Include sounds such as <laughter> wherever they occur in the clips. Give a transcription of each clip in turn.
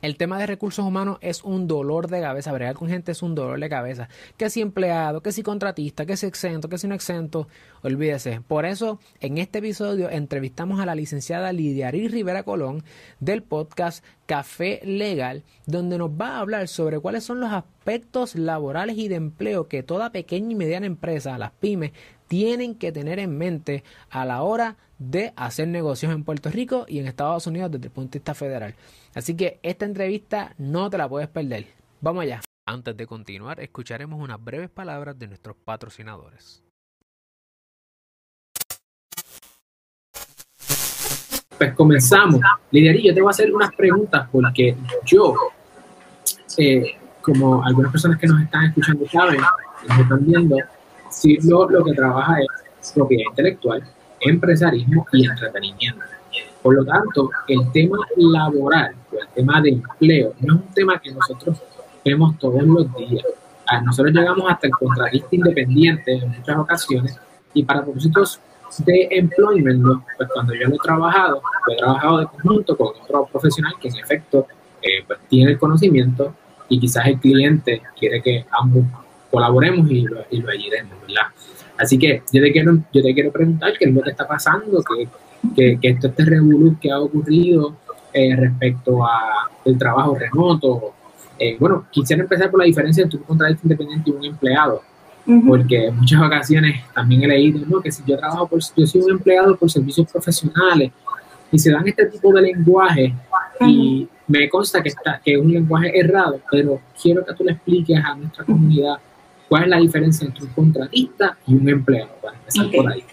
El tema de recursos humanos es un dolor de cabeza, bregar con gente es un dolor de cabeza. Que si empleado, que si contratista, que si exento, que si no exento, olvídese. Por eso, en este episodio entrevistamos a la licenciada Lidiarí Rivera Colón del podcast Café Legal, donde nos va a hablar sobre cuáles son los aspectos laborales y de empleo que toda pequeña y mediana empresa, las pymes, tienen que tener en mente a la hora de hacer negocios en Puerto Rico y en Estados Unidos desde el punto de vista federal. Así que esta entrevista no te la puedes perder. Vamos allá. Antes de continuar, escucharemos unas breves palabras de nuestros patrocinadores. Pues comenzamos. Liderí, yo te voy a hacer unas preguntas porque yo, eh, como algunas personas que nos están escuchando saben, nos están viendo, si lo, que trabaja es propiedad intelectual, empresarismo y entretenimiento. Por lo tanto, el tema laboral o el tema de empleo no es un tema que nosotros vemos todos los días. Nosotros llegamos hasta el contratista independiente en muchas ocasiones y para propósitos de employment, pues cuando yo lo he trabajado, he trabajado de conjunto con otro profesional que en efecto eh, pues tiene el conocimiento y quizás el cliente quiere que ambos colaboremos y lo, y lo ayudemos, ¿verdad? Así que yo te quiero, yo te quiero preguntar qué es lo que está pasando, que, que, que esto este revolú que ha ocurrido eh, respecto a el trabajo remoto. Eh, bueno, quisiera empezar por la diferencia entre un contratista independiente y un empleado, porque en muchas ocasiones también he leído ¿no? que si yo trabajo por, yo soy un empleado por servicios profesionales y se dan este tipo de lenguaje y me consta que, está, que es un lenguaje errado, pero quiero que tú le expliques a nuestra comunidad cuál es la diferencia entre un contratista y un empleado, para empezar por ahí.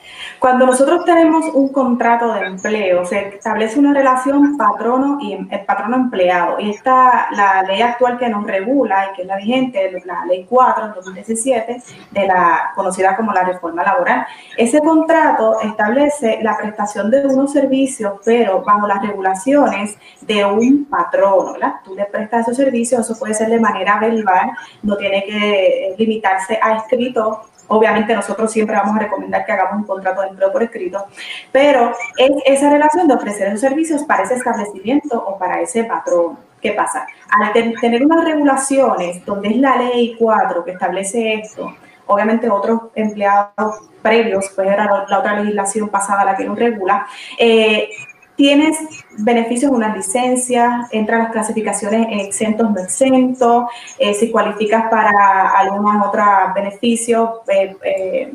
Cuando nosotros tenemos un contrato de empleo, se establece una relación patrono y em, patrono empleado. Y esta la ley actual que nos regula y que es la vigente, la ley 4 en 2017, de la conocida como la reforma laboral. Ese contrato establece la prestación de unos servicios, pero bajo las regulaciones de un patrono, ¿verdad? Tú le prestas esos servicios, eso puede ser de manera verbal, no tiene que eh, limitarse a escrito Obviamente nosotros siempre vamos a recomendar que hagamos un contrato de empleo por escrito, pero es esa relación de ofrecer esos servicios para ese establecimiento o para ese patrón. ¿Qué pasa? Al tener unas regulaciones donde es la ley 4 que establece esto, obviamente otros empleados previos, pues era la, otra legislación pasada la que nos regula, eh, tienes beneficios de unas licencias, entran las clasificaciones exentos, no exentos, eh, si cualificas para algunos otros beneficios, eh, eh,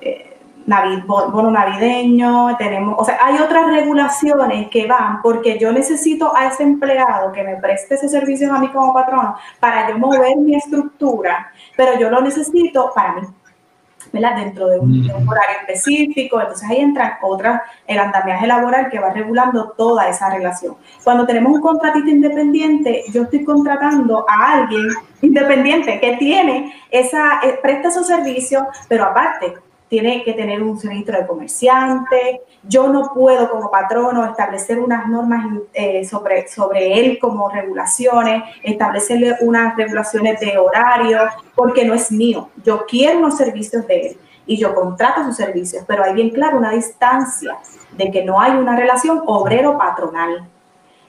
eh bono navideño, tenemos, o sea, hay otras regulaciones que van porque yo necesito a ese empleado que me preste ese servicio a mí como patrono para yo mover mi estructura, pero yo lo necesito para mí dentro de un, horario específico. Entonces ahí entra otra, el andamiaje laboral que va regulando toda esa relación. Cuando tenemos un contratista independiente, yo estoy contratando a alguien independiente que tiene esa, eh, presta su servicio, pero aparte tiene que tener un registro de comerciante. Yo no puedo como patrono establecer unas normas eh, sobre, sobre él como regulaciones, establecerle unas regulaciones de horario, porque no es mío. Yo quiero los servicios de él y yo contrato sus servicios, pero hay bien claro una distancia de que no hay una relación obrero-patronal.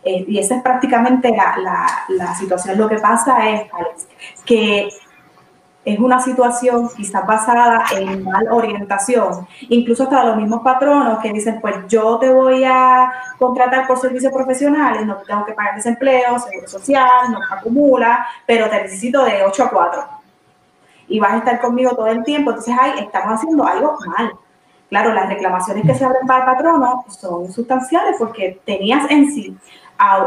Eh, y esa es prácticamente la, la, situación. Lo que pasa es, que es una situación quizás basada en mal orientación. Incluso hasta los mismos patronos que dicen, pues yo te voy a contratar por servicios profesionales, no tengo que pagar desempleo, seguro social, no acumula, pero te necesito de 8 a 4. Y vas a estar conmigo todo el tiempo. Entonces ahí estamos haciendo algo mal. Claro, las reclamaciones que se abren para el patrono son sustanciales porque tenías en sí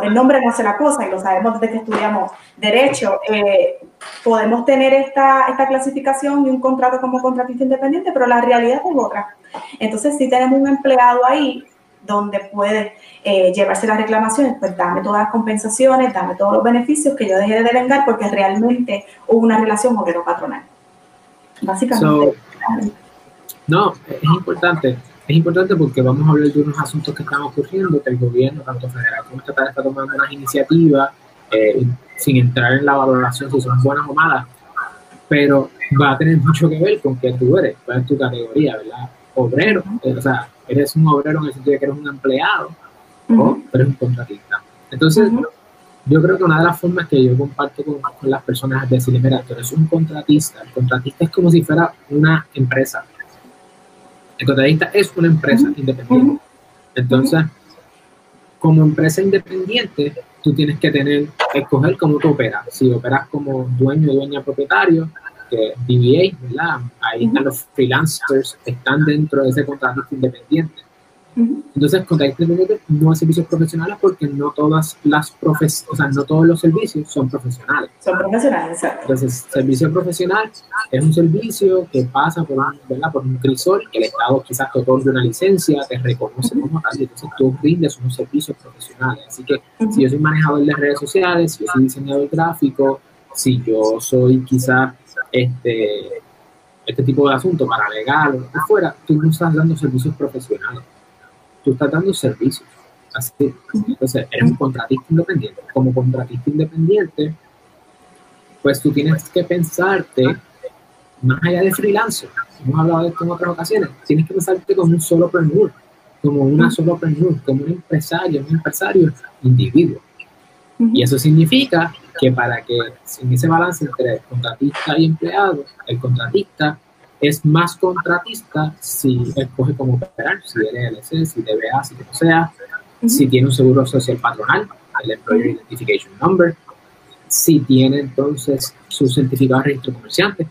el nombre no hace la cosa y lo sabemos desde que estudiamos derecho, eh, podemos tener esta, esta clasificación y un contrato como contratista independiente, pero la realidad es otra. Entonces, si tenemos un empleado ahí donde puede eh, llevarse las reclamaciones, pues dame todas las compensaciones, dame todos los beneficios que yo dejé de devengar porque realmente hubo una relación obrero-patronal. Básicamente. No, es importante es importante porque vamos a hablar de unos asuntos que están ocurriendo, que el gobierno, tanto federal como estatal, está tomando unas iniciativas eh, sin entrar en la valoración si son buenas o malas, pero va a tener mucho que ver con que tú eres, cuál es tu categoría, ¿verdad? Obrero, eh, o sea, eres un obrero en el sentido de que eres un empleado o eres un contratista. Entonces, yo creo que una de las formas que yo comparto con, las personas es decirle, mira, tú eres un contratista. El contratista es como si fuera una empresa. El contratista es una empresa independiente. Entonces, como empresa independiente, tú tienes que tener, escoger cómo tú operas. Si operas como dueño, dueña, propietario, que DBA, ¿verdad? Ahí están los freelancers, están dentro de ese contratista independiente. Entonces, contratistas no hay servicios profesionales porque no todas las profes o sea, no todos los servicios son profesionales. Son profesionales, exacto. Entonces, servicio profesional es un servicio que pasa por un, ¿verdad? por un crisol, que el Estado quizás te otorgue una licencia, te reconoce como tal, y entonces tú brindes unos servicios profesionales. Así que, si yo soy manejador de redes sociales, si yo soy diseñador gráfico, si yo soy quizás este, este tipo de asunto para legal o lo que fuera, tú no estás dando servicios profesionales tú estás dando servicios. Así, entonces, eres un contratista independiente. Como contratista independiente, pues tú tienes que pensarte más allá de freelancer. Hemos hablado de esto en otras ocasiones. Tienes que pensarte como un solo preneur, como una solo preneur, como un empresario, un empresario individuo. Y eso significa que para que en ese balance entre contratista y empleado, el contratista es más contratista si escoge cómo operar, si LLC, si DBA, si como sea, si tiene un seguro social patronal, el Employer Identification Number, si tiene entonces su certificado de registro comerciante,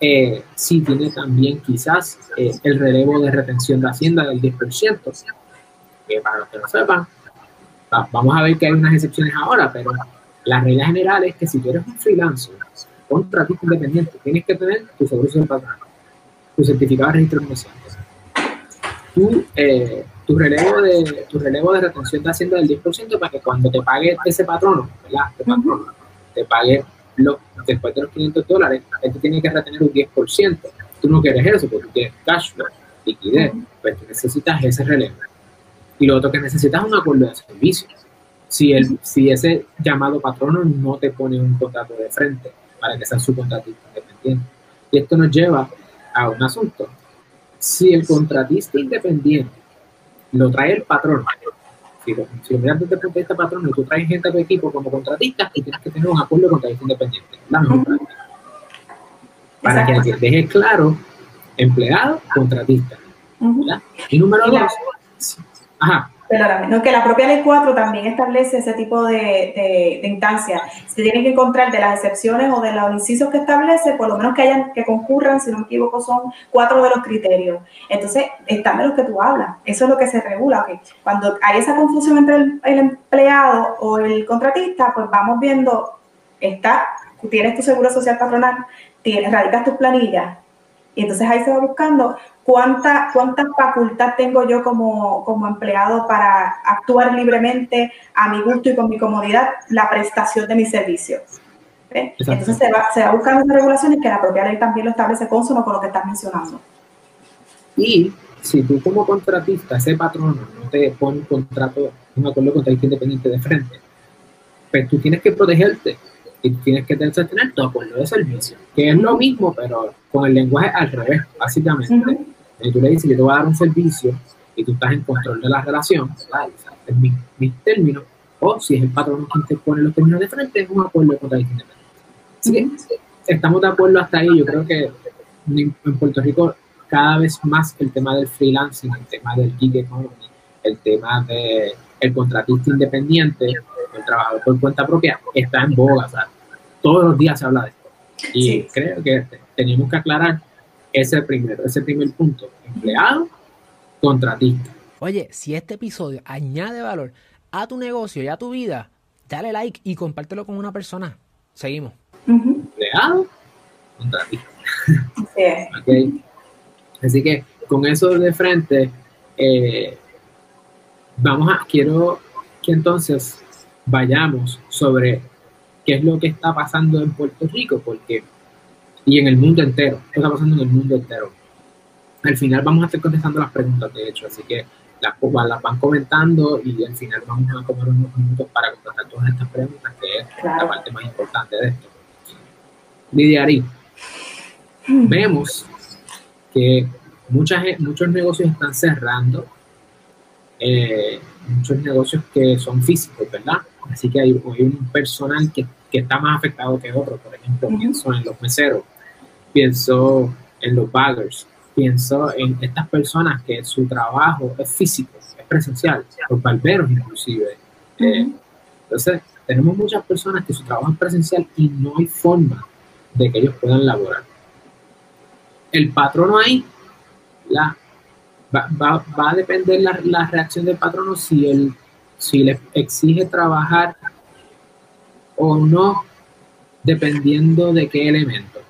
eh, si tiene también quizás eh, el relevo de retención de Hacienda del 10%, que para los que no sepan, vamos a ver que hay unas excepciones ahora, pero la regla general es que si tú eres un freelancer contratista independiente, tienes que tener tu seguro social patronal, tu certificado de registro comercial, tu, eh, tu, relevo de, tu relevo de retención de Hacienda del 10% para que cuando te pague ese patrono, ¿verdad? Patrono, te pague después de los 500 dólares, este tiene que retener un 10%. Tú no quieres eso porque tú quieres cash flow, liquidez, pues tú necesitas ese relevo. Y lo otro que necesitas es un acuerdo de servicio. Si, el, si ese llamado patrono no te pone un contrato de frente, para que sea su contratista independiente. Y esto nos lleva a un asunto. Si el contratista independiente lo trae el patrón, si lo, si lo miras desde el punto de vista patrón y tú traes gente a tu equipo como contratista, y tienes que tener un acuerdo contratista independiente. La mejor Para que deje claro empleado, contratista. Y número dos, ajá, no, que la propia ley 4 también establece ese tipo de, de, instancias. Se tienen que encontrar de las excepciones o de los incisos que establece, por lo menos que hayan, que concurran, si no me equivoco, son cuatro de los criterios. Entonces, están de los que tú hablas. Eso es lo que se regula. que Cuando hay esa confusión entre el, empleado o el contratista, pues vamos viendo, está, tienes tu seguro social patronal, tienes, radicas tus planillas, y entonces ahí se va buscando cuánta, cuánta facultad tengo yo como, como empleado para actuar libremente a mi gusto y con mi comodidad la prestación de mis servicios. Entonces se va, se va buscando esas regulaciones que la propia ley también lo establece consono con lo que estás mencionando. Y si tú como contratista, ese patrono no te pone un contrato, un acuerdo contratista independiente de frente, pues tú tienes que protegerte y tienes que tener tu acuerdo de servicio, que es lo mismo, pero con el lenguaje al revés, básicamente. Y tú le dices, yo te voy a dar un servicio y tú estás en control de la relación, ¿verdad? es mi, mi término, o si es el patrón quien te pone los términos de frente, es un acuerdo de contrato independiente. Así que estamos de acuerdo hasta ahí. Yo creo que en Puerto Rico cada vez más el tema del freelancing, el tema del gig economy, el tema del el contratista independiente, el trabajador por cuenta propia, está en boga. O sea, todos los días se habla de esto. Y creo que tenemos que aclarar ese primero, ese primer punto. Empleado, contratista. Oye, si este episodio añade valor a tu negocio y a tu vida, dale like y compártelo con una persona. Seguimos. Empleado, contratista. <laughs> Así que con eso de frente, eh, vamos a, quiero que entonces vayamos sobre qué es lo que está pasando en Puerto Rico, porque y en el mundo entero. ¿Qué está pasando en el mundo entero? Al final vamos a estar contestando las preguntas, de hecho, así que las, las van comentando y al final vamos a tomar unos minutos para contestar todas estas preguntas, que es la parte más importante de esto. Lidia mm. vemos que muchas, muchos negocios están cerrando, eh, muchos negocios que son físicos, ¿verdad? Así que hay, un personal que, que, está más afectado que otro. Por ejemplo, pienso en los meseros, pienso en los baggers, pienso en estas personas que su trabajo es físico, es presencial, los barberos inclusive. Eh, entonces, tenemos muchas personas que su trabajo es presencial y no hay forma de que ellos puedan laborar. El patrono ahí la, va, a depender la, la, reacción del patrono si, él, si le exige trabajar o no, dependiendo de qué elemento.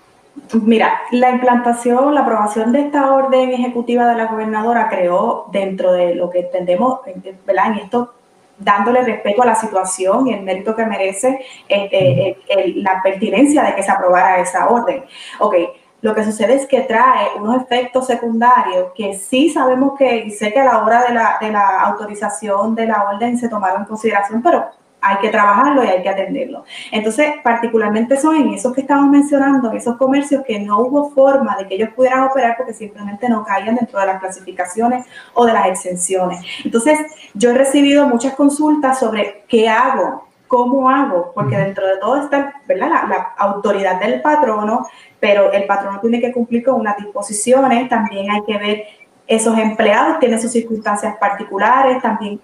Mira, la implantación, la aprobación de esta orden ejecutiva de la gobernadora creó dentro de lo que entendemos, ¿verdad? En esto, dándole respeto a la situación y el mérito que merece este, la pertinencia de que se aprobara esa orden. Ok, lo que sucede es que trae unos efectos secundarios que sí sabemos que, y sé que a la hora de la, de la autorización de la orden se tomaron en consideración, pero hay que trabajarlo y hay que atenderlo. Entonces, particularmente son en esos que estamos mencionando, en esos comercios que no hubo forma de que ellos pudieran operar porque simplemente no caían dentro de las clasificaciones o de las exenciones. Entonces, yo he recibido muchas consultas sobre qué hago, cómo hago, porque dentro de todo está ¿verdad? La, la, autoridad del patrono, pero el patrono tiene que cumplir con unas disposiciones, también hay que ver esos empleados, tienen sus circunstancias particulares, también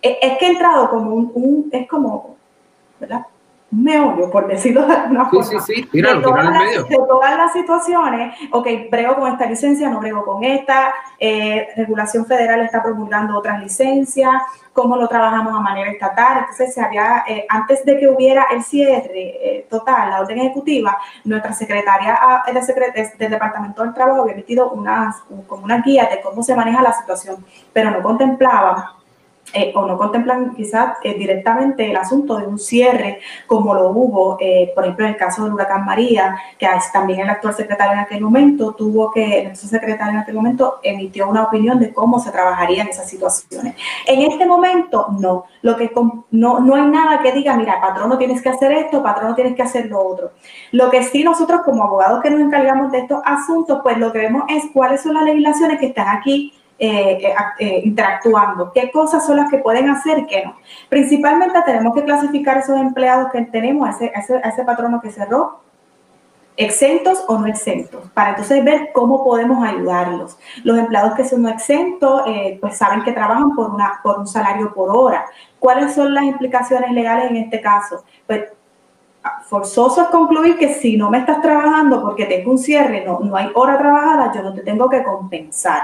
es que he entrado como un, es como, ¿verdad? Un meollo, por decirlo de alguna forma. Sí, sí, sí, tíralo, de, todas las, de todas las situaciones, ok, brego con esta licencia, no brego con esta, eh, regulación federal está promulgando otras licencias, cómo lo trabajamos a manera estatal. Entonces, se había, eh, antes de que hubiera el cierre eh, total, la orden ejecutiva, nuestra secretaria ah, de del Departamento del Trabajo había emitido unas, como una guía de cómo se maneja la situación, pero no contemplaba eh, o no contemplan quizás eh, directamente el asunto de un cierre como lo hubo, eh, por ejemplo, en el caso del huracán María, que también el actual secretario en aquel momento tuvo que, el secretario en aquel momento emitió una opinión de cómo se trabajaría en esas situaciones. En este momento, no. Lo que no, no hay nada que diga, mira, patrón no tienes que hacer esto, patrón no tienes que hacer lo otro. Lo que sí nosotros como abogados que nos encargamos de estos asuntos, pues lo que vemos es cuáles son las legislaciones que están aquí eh, eh, eh, interactuando, qué cosas son las que pueden hacer y qué no. Principalmente tenemos que clasificar esos empleados que tenemos, ese, a ese, patrono que cerró, exentos o no exentos, para entonces ver cómo podemos ayudarlos. Los empleados que son no exentos, pues saben que trabajan por, una, por un salario por hora. ¿Cuáles son las implicaciones legales en este caso? Pues forzoso es concluir que si no me estás trabajando porque tengo un cierre, no, no hay hora trabajada, yo no te tengo que compensar.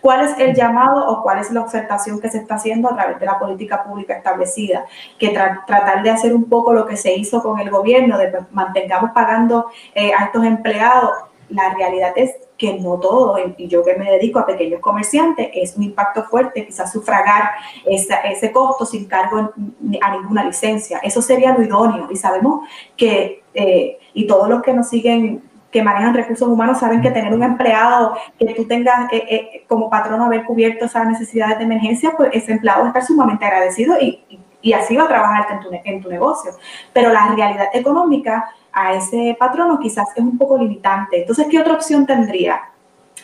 ¿Cuál es el llamado o cuál es la observación que se está haciendo a través de la política pública establecida? Que tratar de hacer un poco lo que se hizo con el gobierno, de mantengamos pagando eh, a estos empleados. La realidad es que no todo, y yo que me dedico a pequeños comerciantes, es un impacto fuerte, quizás sufragar ese costo sin cargo a ninguna licencia. Eso sería lo idóneo y sabemos que, eh, y todos los que nos siguen que manejan recursos humanos saben que tener un empleado que tú tengas eh, eh, como patrono haber cubierto esas necesidades de emergencia, pues ese empleado va a estar sumamente agradecido y, y, así va a trabajar en tu, en tu negocio. Pero la realidad económica a ese patrono quizás es un poco limitante. Entonces, ¿qué otra opción tendría?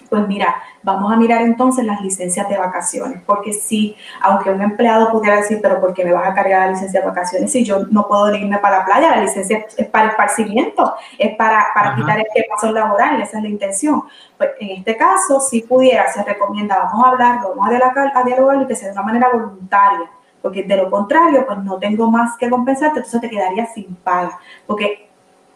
Pues mira, vamos a mirar entonces las licencias de vacaciones, porque si, aunque un empleado pudiera decir, pero ¿por qué me vas a cargar la licencia de vacaciones si yo no puedo irme para la playa? La licencia es para esparcimiento, es para, para quitar el paso laboral, esa es la intención. Pues en este caso, si pudiera, se recomienda, vamos a hablarlo, vamos a, a dialogarlo y que sea de una manera voluntaria porque de lo contrario, pues no tengo más que compensarte, entonces te quedaría sin paga, porque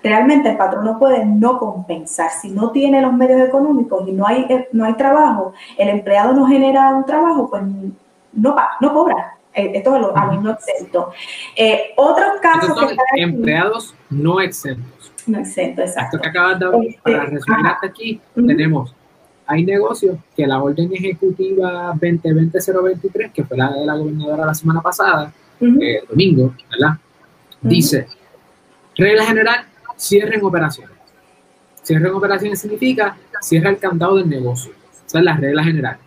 realmente el patrón no puede no compensar. Si no tiene los medios económicos y no hay, eh, no hay trabajo, el empleado no genera un trabajo, pues no, no cobra. Eh, esto es lo, a mí no exento. Eh, otros casos... empleados no exentos. No exentos, exacto. Esto que acabas de este, para resumir hasta aquí, tenemos hay negocios que la orden ejecutiva 2020-023, que fue la de la gobernadora la semana pasada, domingo, ¿verdad? Dice, regla general, cierren operaciones. Cierren operaciones significa cierra el candado del negocio. Esa es la regla general.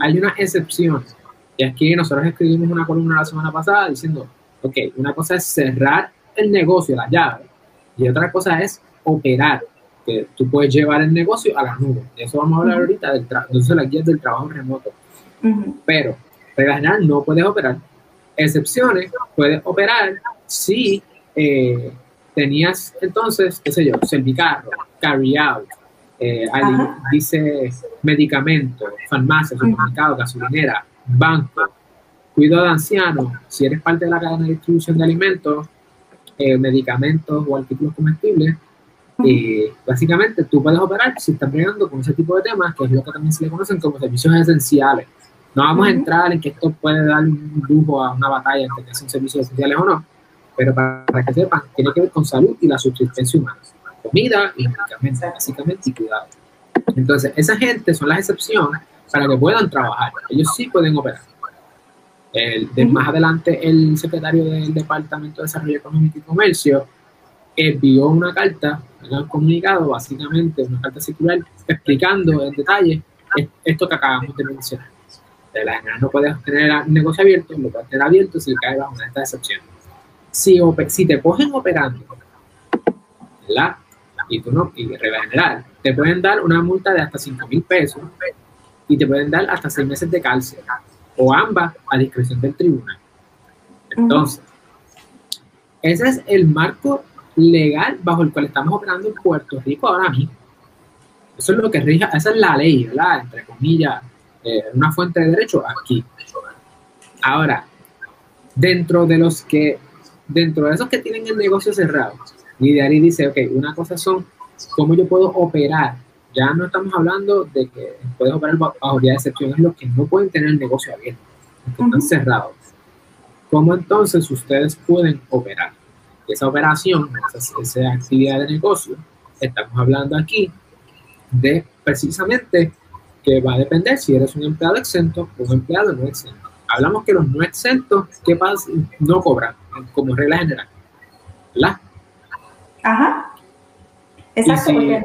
Hay una excepción. Y aquí nosotros escribimos una columna la semana pasada diciendo, ok, una cosa es cerrar el negocio, la llave, y otra cosa es operar, que tú puedes llevar el negocio a las nubes. De eso vamos a hablar ahorita, del entonces la guía del trabajo remoto. Pero, regla general, no puedes operar excepciones, puedes operar si eh, tenías entonces, qué sé yo, servicarro, carry out, eh, dice medicamentos, farmacia, supermercado, gasolinera, banco, cuidado de ancianos, si eres parte de la cadena de distribución de alimentos, eh, medicamentos o artículos comestibles, y básicamente tú puedes operar si estás bregando con ese tipo de temas, que es lo que también se le conocen como servicios esenciales. No vamos a entrar en que esto puede dar un lujo a una batalla entre que son servicios esenciales o no, pero para, que sepan, tiene que ver con salud y la subsistencia humana. Comida y medicamentos, básicamente, y cuidado. Entonces, esa gente son las excepciones para que puedan trabajar. Ellos sí pueden operar. El, de, Más adelante, el secretario del Departamento de Desarrollo Económico y Comercio envió una carta, un comunicado, básicamente una carta circular, explicando en detalle esto que acabamos de mencionar de la general no puedes tener negocio abierto, lo puedes tener abierto si cae bajo estas excepciones. Si, si te cogen operando, ¿verdad? Y tú no, y regla general, te pueden dar una multa de hasta 5 mil pesos y te pueden dar hasta 6 meses de cárcel, o ambas a discreción del tribunal. Entonces, ese es el marco legal bajo el cual estamos operando en Puerto Rico ahora mismo. Eso es lo que rige, esa es la ley, ¿verdad? Entre comillas, eh, una fuente de derecho aquí. Ahora, dentro de los que, dentro de esos que tienen el negocio cerrado, Lidiari dice, ok, una cosa son cómo yo puedo operar. Ya no estamos hablando de que puedes operar bajo de excepciones los que no pueden tener el negocio abierto, que están cerrados. ¿Cómo entonces ustedes pueden operar? Esa operación, esa, esa actividad de negocio, estamos hablando aquí de precisamente que va a depender si eres un empleado exento o un empleado no exento. Hablamos que los no exentos, ¿qué pasa? No cobran, como regla general. ¿Verdad? Ajá. Exacto, porque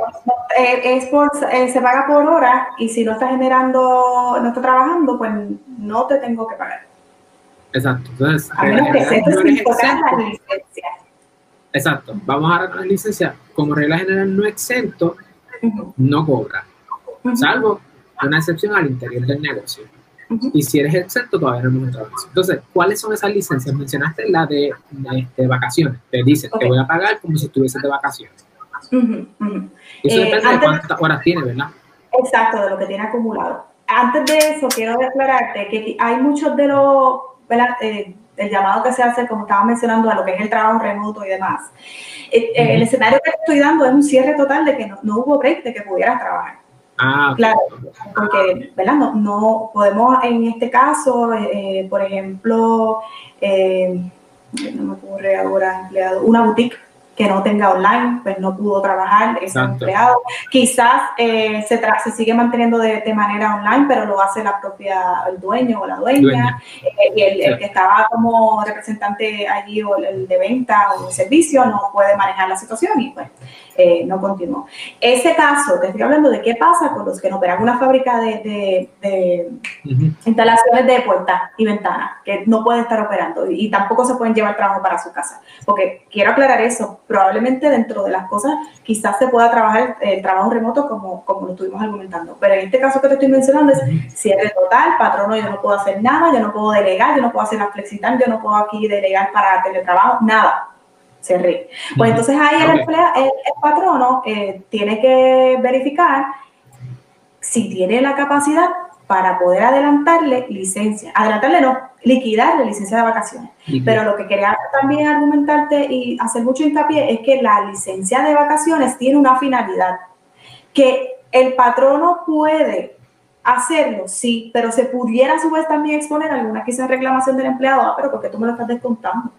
eh, es por, eh, se paga por hora y si no está generando, no está trabajando, pues no te tengo que pagar. Exacto. Entonces, a menos que no la licencia. Exacto. Vamos a la licencia. Como regla general no exento, no cobra. Salvo una excepción al interior del negocio. Y si eres exento, todavía no hemos entrado en eso. Entonces, ¿cuáles son esas licencias? Mencionaste la de, vacaciones. Te dicen, te voy a pagar como si estuvieses de vacaciones. Y eso depende de eh, cuántas horas tiene, ¿verdad? Exacto, de lo que tiene acumulado. Antes de eso, quiero declararte que hay muchos de los, eh, el llamado que se hace, como estaba mencionando, a lo que es el trabajo remoto y demás. Eh, el escenario que estoy dando es un cierre total de que no, no hubo break de que pudieras trabajar. Ah, claro, porque ¿verdad? No, no, podemos en este caso, eh, por ejemplo, eh, no me ocurre ahora empleado, una boutique que no tenga online, pues no pudo trabajar ese empleado. Quizás eh, se, se sigue manteniendo de, manera online, pero lo hace la propia, el dueño o la dueña, eh, y el, que estaba como representante allí o el, de venta o de servicio no puede manejar la situación y pues eh, no continuó. Ese caso, te estoy hablando de qué pasa con los que no operan una fábrica de, instalaciones de puertas y ventanas, que no pueden estar operando y, y tampoco se pueden llevar trabajo para su casa. Porque quiero aclarar eso, probablemente dentro de las cosas quizás se pueda trabajar el trabajo remoto como, como lo estuvimos argumentando. Pero en este caso que te estoy mencionando es cierre total, patrono, yo no puedo hacer nada, yo no puedo delegar, yo no puedo hacer la flexitar, yo no puedo aquí delegar para teletrabajo, nada. Cerré. Pues entonces ahí el, el, patrono eh, tiene que verificar si tiene la capacidad para poder adelantarle licencia. Adelantarle no, liquidar la licencia de vacaciones. Pero lo que quería también argumentarte y hacer mucho hincapié es que la licencia de vacaciones tiene una finalidad, que el patrono puede hacerlo, sí, pero se pudiera a su vez también exponer alguna quizás reclamación del empleado, ah, pero porque tú me lo estás descontando.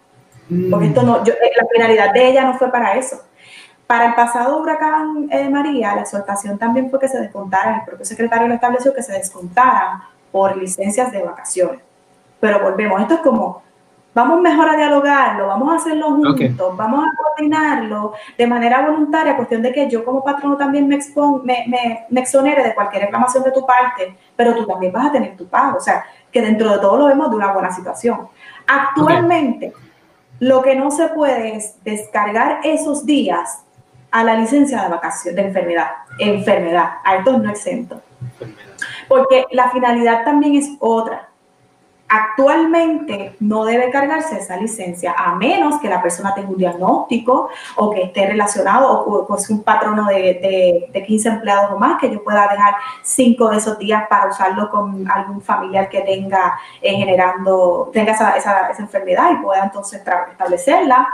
Porque esto no, yo, eh, la finalidad de ella no fue para eso. Para el pasado huracán eh, María, la exhortación también fue que se descontara, el propio secretario lo estableció, que se descontara por licencias de vacaciones. Pero volvemos, esto es como, vamos mejor a dialogarlo, vamos a hacerlo juntos, vamos a coordinarlo de manera voluntaria, cuestión de que yo como patrono también me, me, me, exonere de cualquier reclamación de tu parte, pero tú también vas a tener tu pago. O sea, que dentro de todo lo vemos de una buena situación. Actualmente, lo que no se puede es descargar esos días a la licencia de vacación, de enfermedad, enfermedad, a estos no exentos. Porque la finalidad también es otra. Actualmente no debe cargarse esa licencia a menos que la persona tenga un diagnóstico o que esté relacionado o, o un patrono de, de, 15 empleados o más, que yo pueda dejar cinco de esos días para usarlo con algún familiar que tenga eh, generando, tenga esa, esa, esa, enfermedad y pueda entonces establecerla,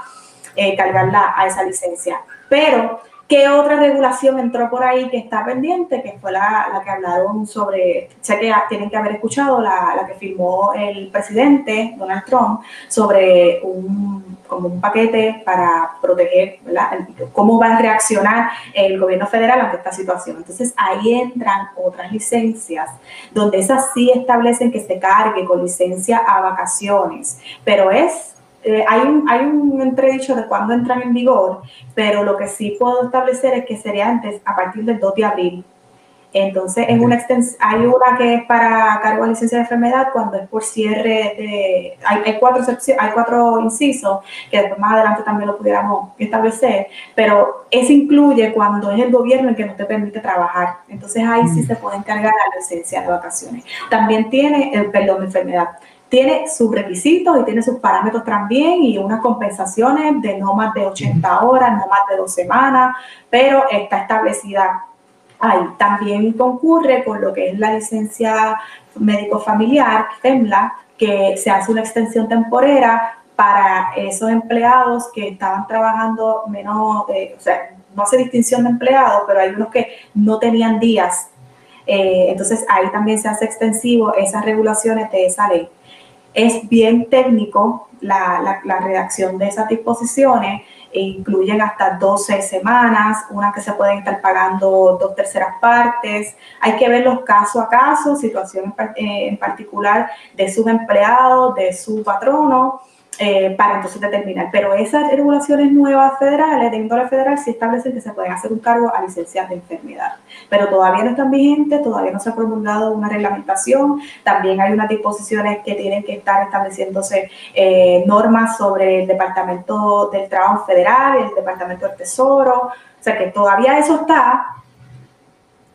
eh, cargarla a esa licencia. Pero ¿Qué otra regulación entró por ahí que está pendiente? Que fue la, que hablaron sobre, sé que tienen que haber escuchado la, que firmó el presidente Donald Trump sobre un, como un paquete para proteger, ¿verdad? cómo va a reaccionar el gobierno federal ante esta situación. Entonces ahí entran otras licencias, donde esas sí establecen que se cargue con licencia a vacaciones, pero es eh, hay, un, hay un entredicho de cuándo entran en vigor, pero lo que sí puedo establecer es que sería antes, a partir del 2 de abril. Entonces, es una hay una que es para cargo de licencia de enfermedad cuando es por cierre de... Hay, hay, cuatro, hay cuatro incisos que después más adelante también lo pudiéramos establecer, pero eso incluye cuando es el gobierno el que no te permite trabajar. Entonces, ahí sí mm. se puede encargar la licencia de vacaciones. También tiene el perdón de enfermedad tiene sus requisitos y tiene sus parámetros también y unas compensaciones de no más de 80 horas, no más de dos semanas, pero está establecida ahí. También concurre con lo que es la licencia médico familiar, FEMLA, que se hace una extensión temporera para esos empleados que estaban trabajando menos, eh, o sea, no hace distinción de empleados, pero hay unos que no tenían días. Eh, entonces ahí también se hace extensivo esas regulaciones de esa ley. Es bien técnico la, redacción de esas disposiciones, e incluyen hasta 12 semanas, una que se pueden estar pagando dos terceras partes. Hay que ver los caso a caso, situaciones eh, en particular de sus empleados, de su patrono. Eh, para entonces determinar. Pero esas regulaciones nuevas federales, de índole federal, sí establecen que se pueden hacer un cargo a licencias de enfermedad. Pero todavía no están vigentes, todavía no se ha promulgado una reglamentación. También hay unas disposiciones que tienen que estar estableciéndose eh, normas sobre el Departamento del Trabajo Federal, el Departamento del Tesoro. O sea que todavía eso está,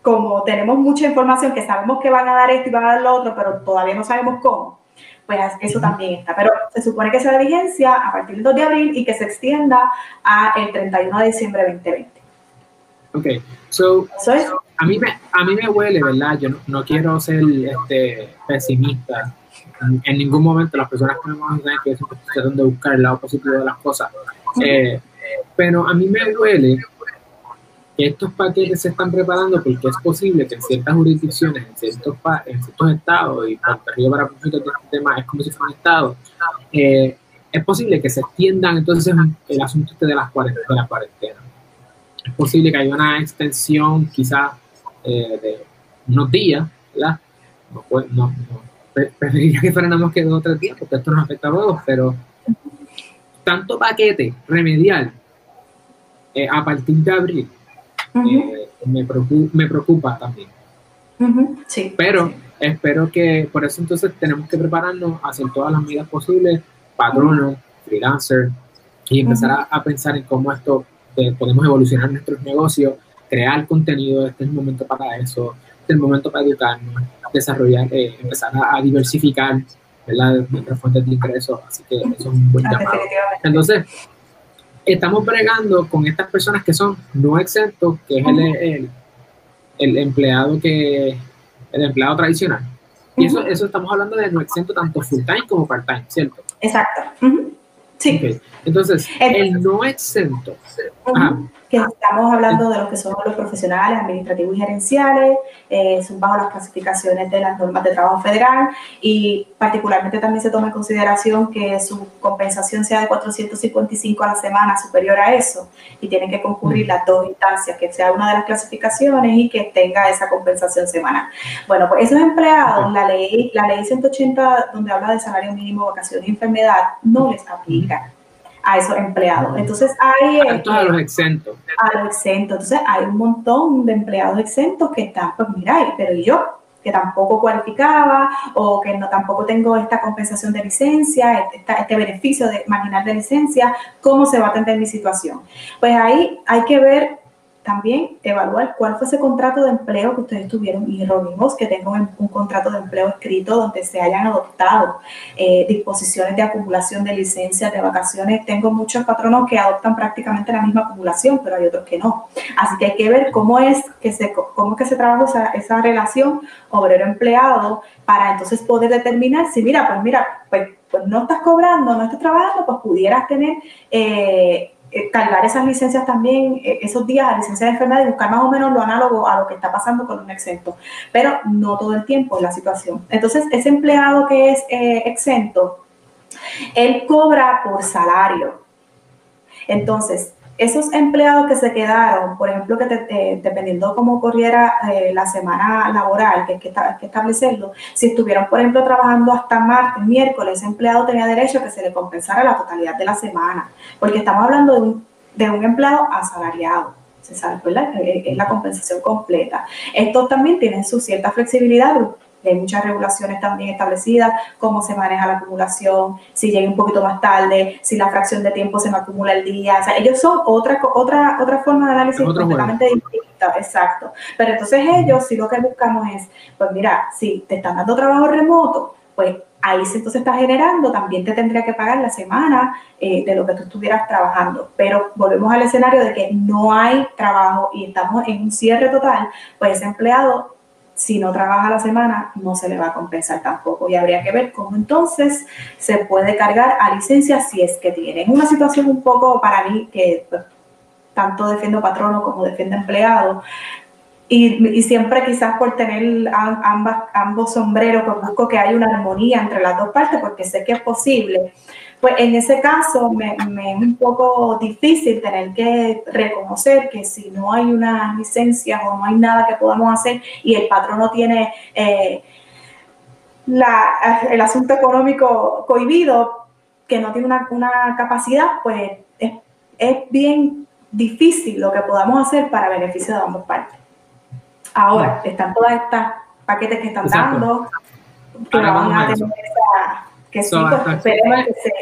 como tenemos mucha información que sabemos que van a dar esto y van a dar lo otro, pero todavía no sabemos cómo pues eso también está. Pero se supone que sea de vigencia a partir del 2 de abril y que se extienda a el 31 de diciembre de 2020. Ok, so, a, mí me, a mí me huele, ¿verdad? Yo no, quiero ser este, pesimista. En, ningún momento las personas que me van a que tratando de buscar el lado positivo de las cosas. Eh, pero a mí me huele estos paquetes se están preparando porque es posible que en ciertas jurisdicciones, en ciertos, en ciertos estados, y Puerto Rico para propósito de este tema es como si fuera un estado, eh, es posible que se extiendan entonces el asunto este de, las de la cuarentena. Es posible que haya una extensión quizás eh, de unos días, ¿verdad? No, no, no, preferiría que fueran más que dos o tres días porque esto nos afecta a todos, pero tanto paquete remedial eh, a partir de abril eh, me, preocupa, me, preocupa, también. sí, Pero espero que, por eso entonces tenemos que prepararnos, hacer todas las medidas posibles, patronos, freelancer, y empezar a, pensar en cómo esto eh, podemos evolucionar nuestros negocios, crear contenido, este es el momento para eso, este es el momento para educarnos, desarrollar, eh, empezar a, diversificar nuestras fuentes de ingresos, así que eso es un buen llamado. Entonces, estamos bregando con estas personas que son no exentos, que es el, el, empleado que el empleado tradicional. Y eso, eso estamos hablando de no exento tanto full time como part time, ¿cierto? Exacto. Sí. Entonces, el no exento. Que estamos hablando de lo que son los profesionales administrativos y gerenciales, eh, son bajo las clasificaciones de las normas de trabajo federal y particularmente también se toma en consideración que su compensación sea de 455 a la semana, superior a eso, y tienen que concurrir las dos instancias, que sea una de las clasificaciones y que tenga esa compensación semanal. Bueno, pues esos empleados, la ley, la ley 180, donde habla de salario mínimo, vacaciones y enfermedad, no les aplica a esos empleados. Entonces hay... a los exentos. A los exentos. Entonces hay un montón de empleados exentos que están, pues mira, pero yo que tampoco cualificaba o que no tampoco tengo esta compensación de licencia, este, este beneficio de marginal de licencia, ¿cómo se va a atender mi situación? Pues ahí hay que ver también evaluar cuál fue ese contrato de empleo que ustedes tuvieron y reunimos que tengan un, contrato de empleo escrito donde se hayan adoptado eh, disposiciones de acumulación de licencias, de vacaciones. Tengo muchos patronos que adoptan prácticamente la misma acumulación, pero hay otros que no. Así que hay que ver cómo es que se, cómo es que se trabaja esa, esa relación obrero-empleado para entonces poder determinar si, mira, pues mira, pues, pues no estás cobrando, no estás trabajando, pues pudieras tener... Eh, eh, cargar esas licencias también, eh, esos días a licencia de enfermedad y buscar más o menos lo análogo a lo que está pasando con un exento. Pero no todo el tiempo es la situación. Entonces, ese empleado que es eh, exento, él cobra por salario. Entonces, esos empleados que se quedaron, por ejemplo, que eh, dependiendo cómo corriera eh, la semana laboral, que hay que, que, establecerlo, si estuvieron, por ejemplo, trabajando hasta martes, miércoles, ese empleado tenía derecho a que se le compensara la totalidad de la semana, porque estamos hablando de un, de un empleado asalariado. Se sabe, ¿verdad? Es la compensación completa. Esto también tiene su cierta flexibilidad, hay muchas regulaciones también establecidas, cómo se maneja la acumulación, si llega un poquito más tarde, si la fracción de tiempo se me acumula el día. O sea, ellos son otra, otra, otra forma de análisis completamente distinta, exacto. Pero entonces ellos, si lo que buscamos es, pues mira, si te están dando trabajo remoto, pues ahí se entonces está generando, también te tendría que pagar la semana eh, de lo que tú estuvieras trabajando. Pero volvemos al escenario de que no hay trabajo y estamos en un cierre total, pues ese empleado si no trabaja la semana, no se le va a compensar tampoco. Y habría que ver cómo entonces se puede cargar a licencia si es que tiene. Es una situación un poco para mí que pues, tanto defiendo patrono como defiendo empleado. Y, siempre quizás por tener ambos sombreros, pues busco que haya una armonía entre las dos partes porque sé que es posible pues en ese caso me, es un poco difícil tener que reconocer que si no hay una licencia o no hay nada que podamos hacer y el patrón no tiene eh, el asunto económico cohibido, que no tiene una, capacidad, pues es, bien difícil lo que podamos hacer para beneficio de ambas partes. Ahora, están todas estas paquetes que están dando, que van a tener esa, que sí, que se,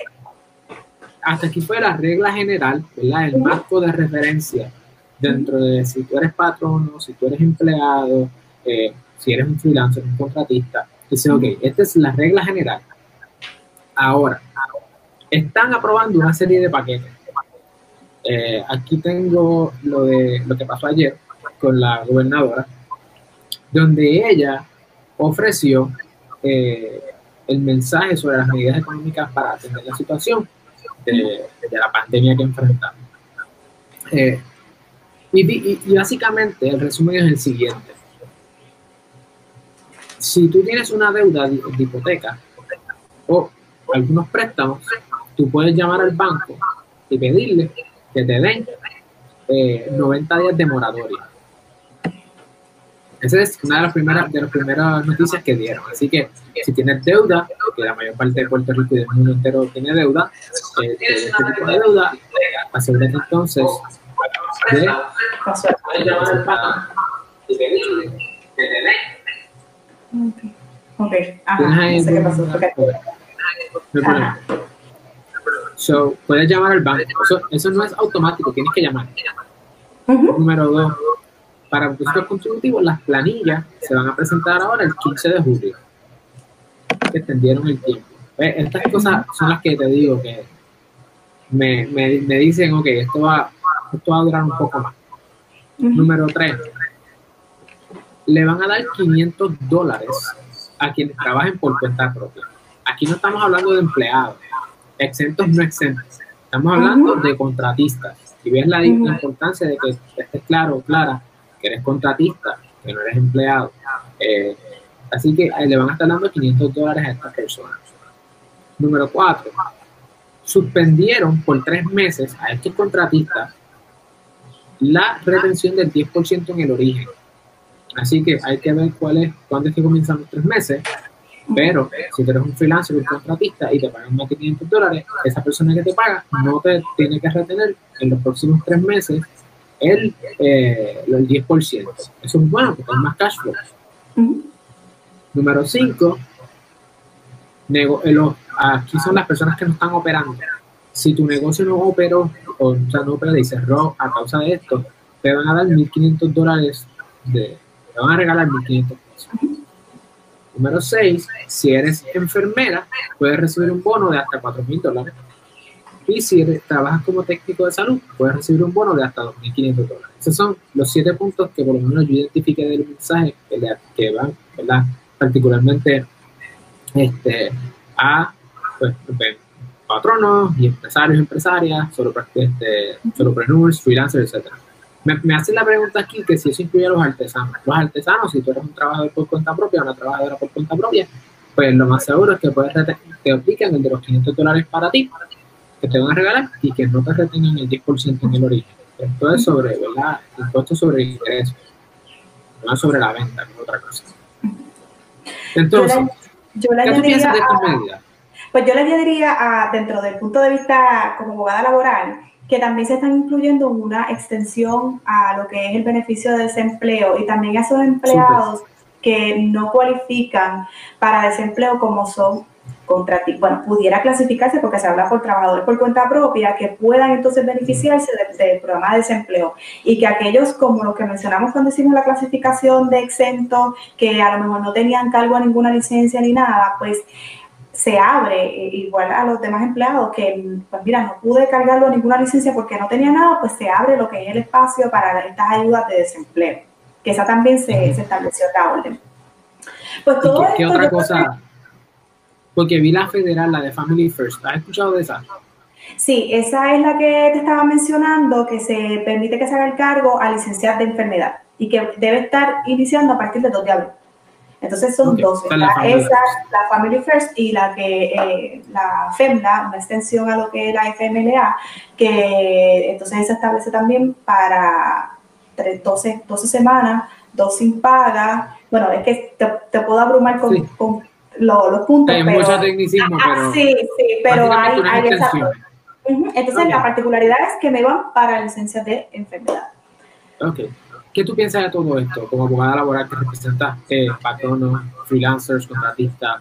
hasta aquí fue la regla general, ¿verdad? El marco de referencia dentro de si tú eres patrono, si tú eres empleado, eh, si eres un freelancer, un contratista. Dice, ok, esta es la regla general. Ahora, están aprobando una serie de paquetes. Eh, aquí tengo lo de lo que pasó ayer con la gobernadora, donde ella ofreció eh, el mensaje sobre las medidas económicas para atender la situación de, la pandemia que enfrentamos. Eh, y, básicamente el resumen es el siguiente. Si tú tienes una deuda de, hipoteca o algunos préstamos, tú puedes llamar al banco y pedirle que te den 90 eh, días de moratoria. Esa es una de las primeras, de las primeras noticias que dieron. Así que si tienes deuda, que la mayor parte de Puerto Rico y del mundo entero tiene deuda, eh, este tipo de deuda, asegúrate entonces de Ok. So, puedes llamar al banco. Eso, eso no es automático, tienes que llamar. Número dos, para propósitos contributivos, las planillas se van a presentar ahora el 15 de julio. Que extendieron el tiempo. Estas cosas son las que te digo que me, me, me dicen, ok, esto va, esto va a durar un poco más. Número 3. Le van a dar 500 dólares a quienes trabajen por cuenta propia. Aquí no estamos hablando de empleados, exentos no exentos. Estamos hablando de contratistas. Y ves la, importancia de que estés claro, clara, que eres contratista, que no eres empleado. Eh, así que le van a estar dando 500 dólares a estas personas. Número cuatro, suspendieron por tres meses a estos contratistas la retención del 10% en el origen. Así que hay que ver cuál es, cuándo es que comienzan los tres meses. Pero si eres un freelancer un contratista y te pagan más de 500 dólares, esa persona que te paga no te tiene que retener en los próximos tres meses el, eh, el 10%. Eso es bueno porque hay más cash flow. Número 5, eh, aquí son las personas que no están operando. Si tu negocio no operó, o, sea, no opera y cerró a causa de esto, te van a dar 1.500 dólares, de, te van a regalar 1.500 pesos. Número 6, si eres enfermera, puedes recibir un bono de hasta 4.000 dólares. Y si trabajas como técnico de salud, puedes recibir un bono de hasta 2.500 dólares. Esos son los siete puntos que por lo menos yo identifique del mensaje que, que van. Particularmente este, a pues, patronos y empresarios, empresarias, solo, este, solopreneurs, freelancers, etc. Me, me, hacen la pregunta aquí que si eso incluye a los artesanos. Los artesanos, si tú eres un trabajador por cuenta propia, una trabajadora por cuenta propia, pues lo más seguro es que puedes te apliquen el de los 500 dólares para ti, que te van a regalar y que no te retengan el 10% en el origen. Esto es sobre, ¿verdad? Impuesto sobre el ingreso, no sobre la venta, no es otra cosa. Entonces, yo ¿qué tú piensas de estas medidas? Pues yo le diría, a, dentro del punto de vista como abogada laboral, que también se están incluyendo una extensión a lo que es el beneficio de desempleo y también a esos empleados que no cualifican para desempleo como son bueno, pudiera clasificarse porque se habla por trabajadores por cuenta propia, que puedan entonces beneficiarse del programa de desempleo y que aquellos como los que mencionamos cuando hicimos la clasificación de exento, que a lo mejor no tenían cargo a ninguna licencia ni nada, pues se abre eh, igual a los demás empleados que, pues mira, no pude cargarlo a ninguna licencia porque no tenía nada, pues se abre lo que es el espacio para estas ayudas de desempleo, que esa también se, estableció la orden. Pues todo ¿Qué, otra cosa? Porque vi la federal, la de Family First, ¿has escuchado de esa? Sí, esa es la que te estaba mencionando, que se permite que se haga el cargo a licenciar de enfermedad y que debe estar iniciando a partir del 2 de abril. Entonces son dos, esa, la Family First y la que eh, la FEMLA, una extensión a lo que es la FMLA, que entonces se establece también para 12, 12 semanas, dos sin paga. Bueno, es que te, puedo abrumar con, los puntos. Hay mucho tecnicismo, ah, pero. Sí, sí, pero hay, hay esa. Entonces, la particularidad es que me van para licencias de enfermedad. Ok. ¿Qué tú piensas de todo esto como abogada laboral que representa eh, patronos, freelancers, contratistas?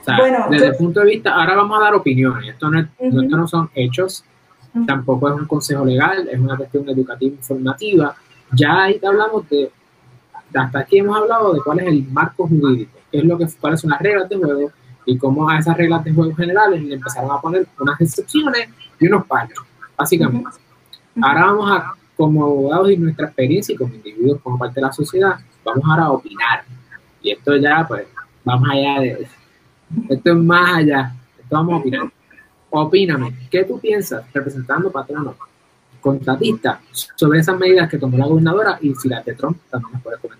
O sea, desde el punto de vista, ahora vamos a dar opiniones, esto no, esto no son hechos, tampoco es un consejo legal, es una cuestión educativa informativa. Ya ahí hablamos de, hasta aquí hemos hablado de cuál es el marco jurídico, qué es lo que, cuáles son las reglas de juego y cómo a esas reglas de juego generales le empezaron a poner unas excepciones y unos paños, básicamente. Ahora vamos a como abogados y nuestra experiencia y como individuos, como parte de la sociedad, vamos ahora a opinar. Y esto ya, pues, vamos allá de Esto es más allá. Esto vamos a opinar. Opíname, ¿qué tú piensas, representando patrono, contratista, sobre esas medidas que tomó la gobernadora y si las de Trump también nos puedes comentar?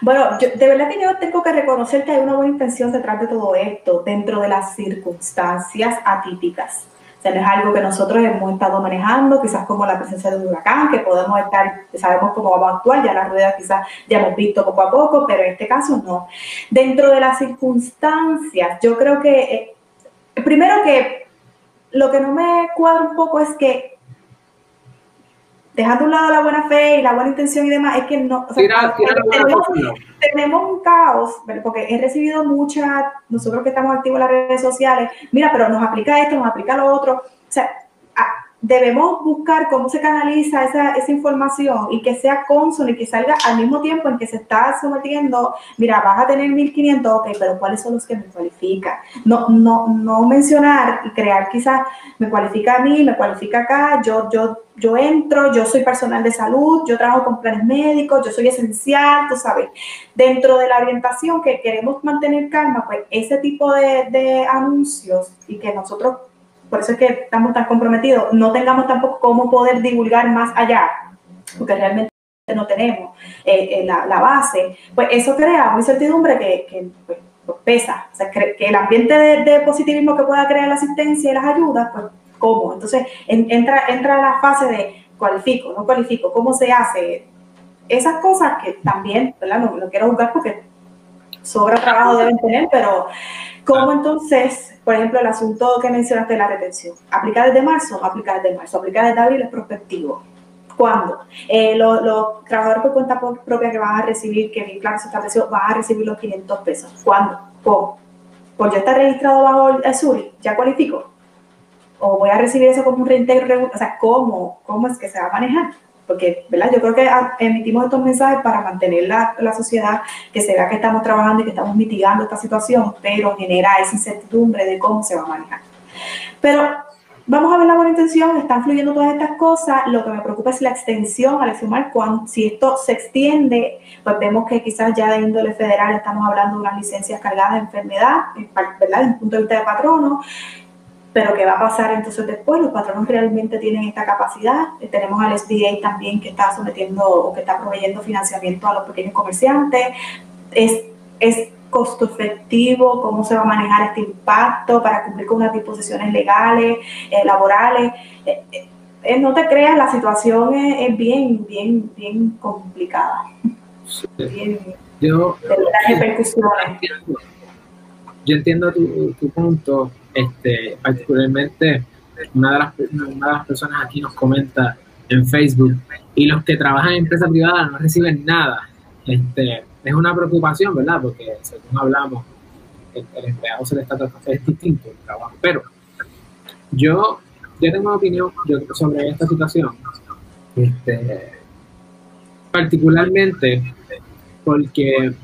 Bueno, de verdad que yo tengo que reconocer que hay una buena intención detrás de todo esto, dentro de las circunstancias atípicas no es algo que nosotros hemos estado manejando, quizás como la presencia de un huracán, que podemos estar, sabemos cómo vamos a actuar, ya las ruedas quizás ya hemos visto poco a poco, pero en este caso no. Dentro de las circunstancias, yo creo que, eh, primero que lo que no me cuadra un poco es que dejando a un lado la buena fe y la buena intención y demás, es que no, o sea, tenemos, un caos, porque he recibido muchas, nosotros que estamos activos en las redes sociales, mira, pero nos aplica esto, nos aplica lo otro, o sea, debemos buscar cómo se canaliza esa, esa información y que sea consono y que salga al mismo tiempo en que se está sometiendo, mira, vas a tener 1500, ok, pero ¿cuáles son los que me cualifican? No, no, no mencionar y crear quizás, me cualifica a mí, me cualifica acá, yo, yo, yo entro, yo soy personal de salud, yo trabajo con planes médicos, yo soy esencial, tú sabes. Dentro de la orientación que queremos mantener calma, pues ese tipo de, de anuncios y que nosotros por eso es que estamos tan comprometidos, no tengamos tampoco cómo poder divulgar más allá, porque realmente no tenemos eh, eh, la, base, pues eso crea una incertidumbre que, pues, pues, pesa, o sea, que el ambiente de, positivismo que pueda crear la asistencia y las ayudas, pues cómo, entonces entra, entra la fase de cualifico, no cualifico, cómo se hace, esas cosas que también, ¿verdad? No, no quiero juzgar porque sobra trabajo deben tener, pero ¿cómo entonces por ejemplo, el asunto que mencionaste de la retención. ¿Aplica desde marzo? No aplica desde marzo. Aplica desde abril es prospectivo. ¿Cuándo? Eh, los, trabajadores por cuenta propia que van a recibir, que bien claro se estableció, van a recibir los 500 pesos. ¿Cuándo? ¿Cómo? Por yo estar registrado bajo el SURI, ¿ya cualifico? ¿O voy a recibir eso como un reintegro? O sea, ¿cómo? ¿Cómo es que se va a manejar? Porque ¿verdad? yo creo que emitimos estos mensajes para mantener la, la, sociedad, que se vea que estamos trabajando y que estamos mitigando esta situación, pero genera esa incertidumbre de cómo se va a manejar. Pero vamos a ver la buena intención, están fluyendo todas estas cosas, lo que me preocupa es la extensión, al sumar, cuando, si esto se extiende, pues vemos que quizás ya de índole federal estamos hablando de unas licencias cargadas de enfermedad, ¿verdad? Desde el punto de vista de patrono, pero ¿qué va a pasar entonces después? Los patronos realmente tienen esta capacidad. Eh, tenemos al SBA también que está sometiendo o que está proveyendo financiamiento a los pequeños comerciantes. Es, es costo efectivo, cómo se va a manejar este impacto para cumplir con unas disposiciones legales, eh, laborales. Eh, no te creas, la situación es, bien, bien, bien complicada. Bien, yo, yo entiendo tu, tu punto este, particularmente, una de, las, una de las personas aquí nos comenta en Facebook, y los que trabajan en empresa privada no reciben nada. Este, es una preocupación, ¿verdad? Porque según hablamos, el, empleado se le está tratando, es distinto el trabajo. Pero yo, yo tengo una opinión sobre esta situación, este, particularmente porque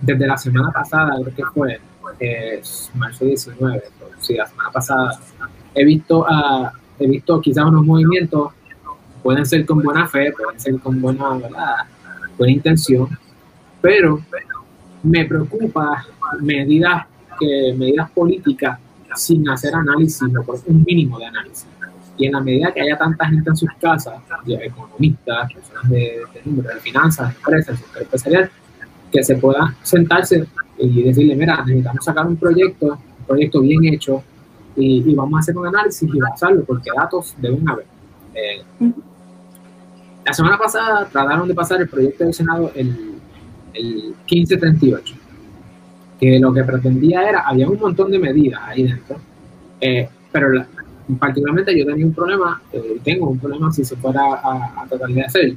desde la semana pasada, creo que fue, es marzo 19, sí, la semana pasada, he visto, uh, he visto quizás unos movimientos, pueden ser con buena fe, pueden ser con buena, buena intención, pero me preocupa medidas, que, medidas políticas sin hacer análisis, por un mínimo de análisis. Y en la medida que haya tanta gente en sus casas, economistas, personas de, de número, de finanzas, empresas, sector empresarial, que se pueda sentarse y decirle, mira, necesitamos sacar un proyecto proyecto bien hecho y, vamos a hacer un análisis y basarlo porque datos deben haber. Eh, la semana pasada trataron de pasar el proyecto del Senado el, el 1538, que lo que pretendía era, había un montón de medidas ahí dentro, eh, pero particularmente yo tenía un problema, eh, tengo un problema si se fuera a, a tratar de hacer,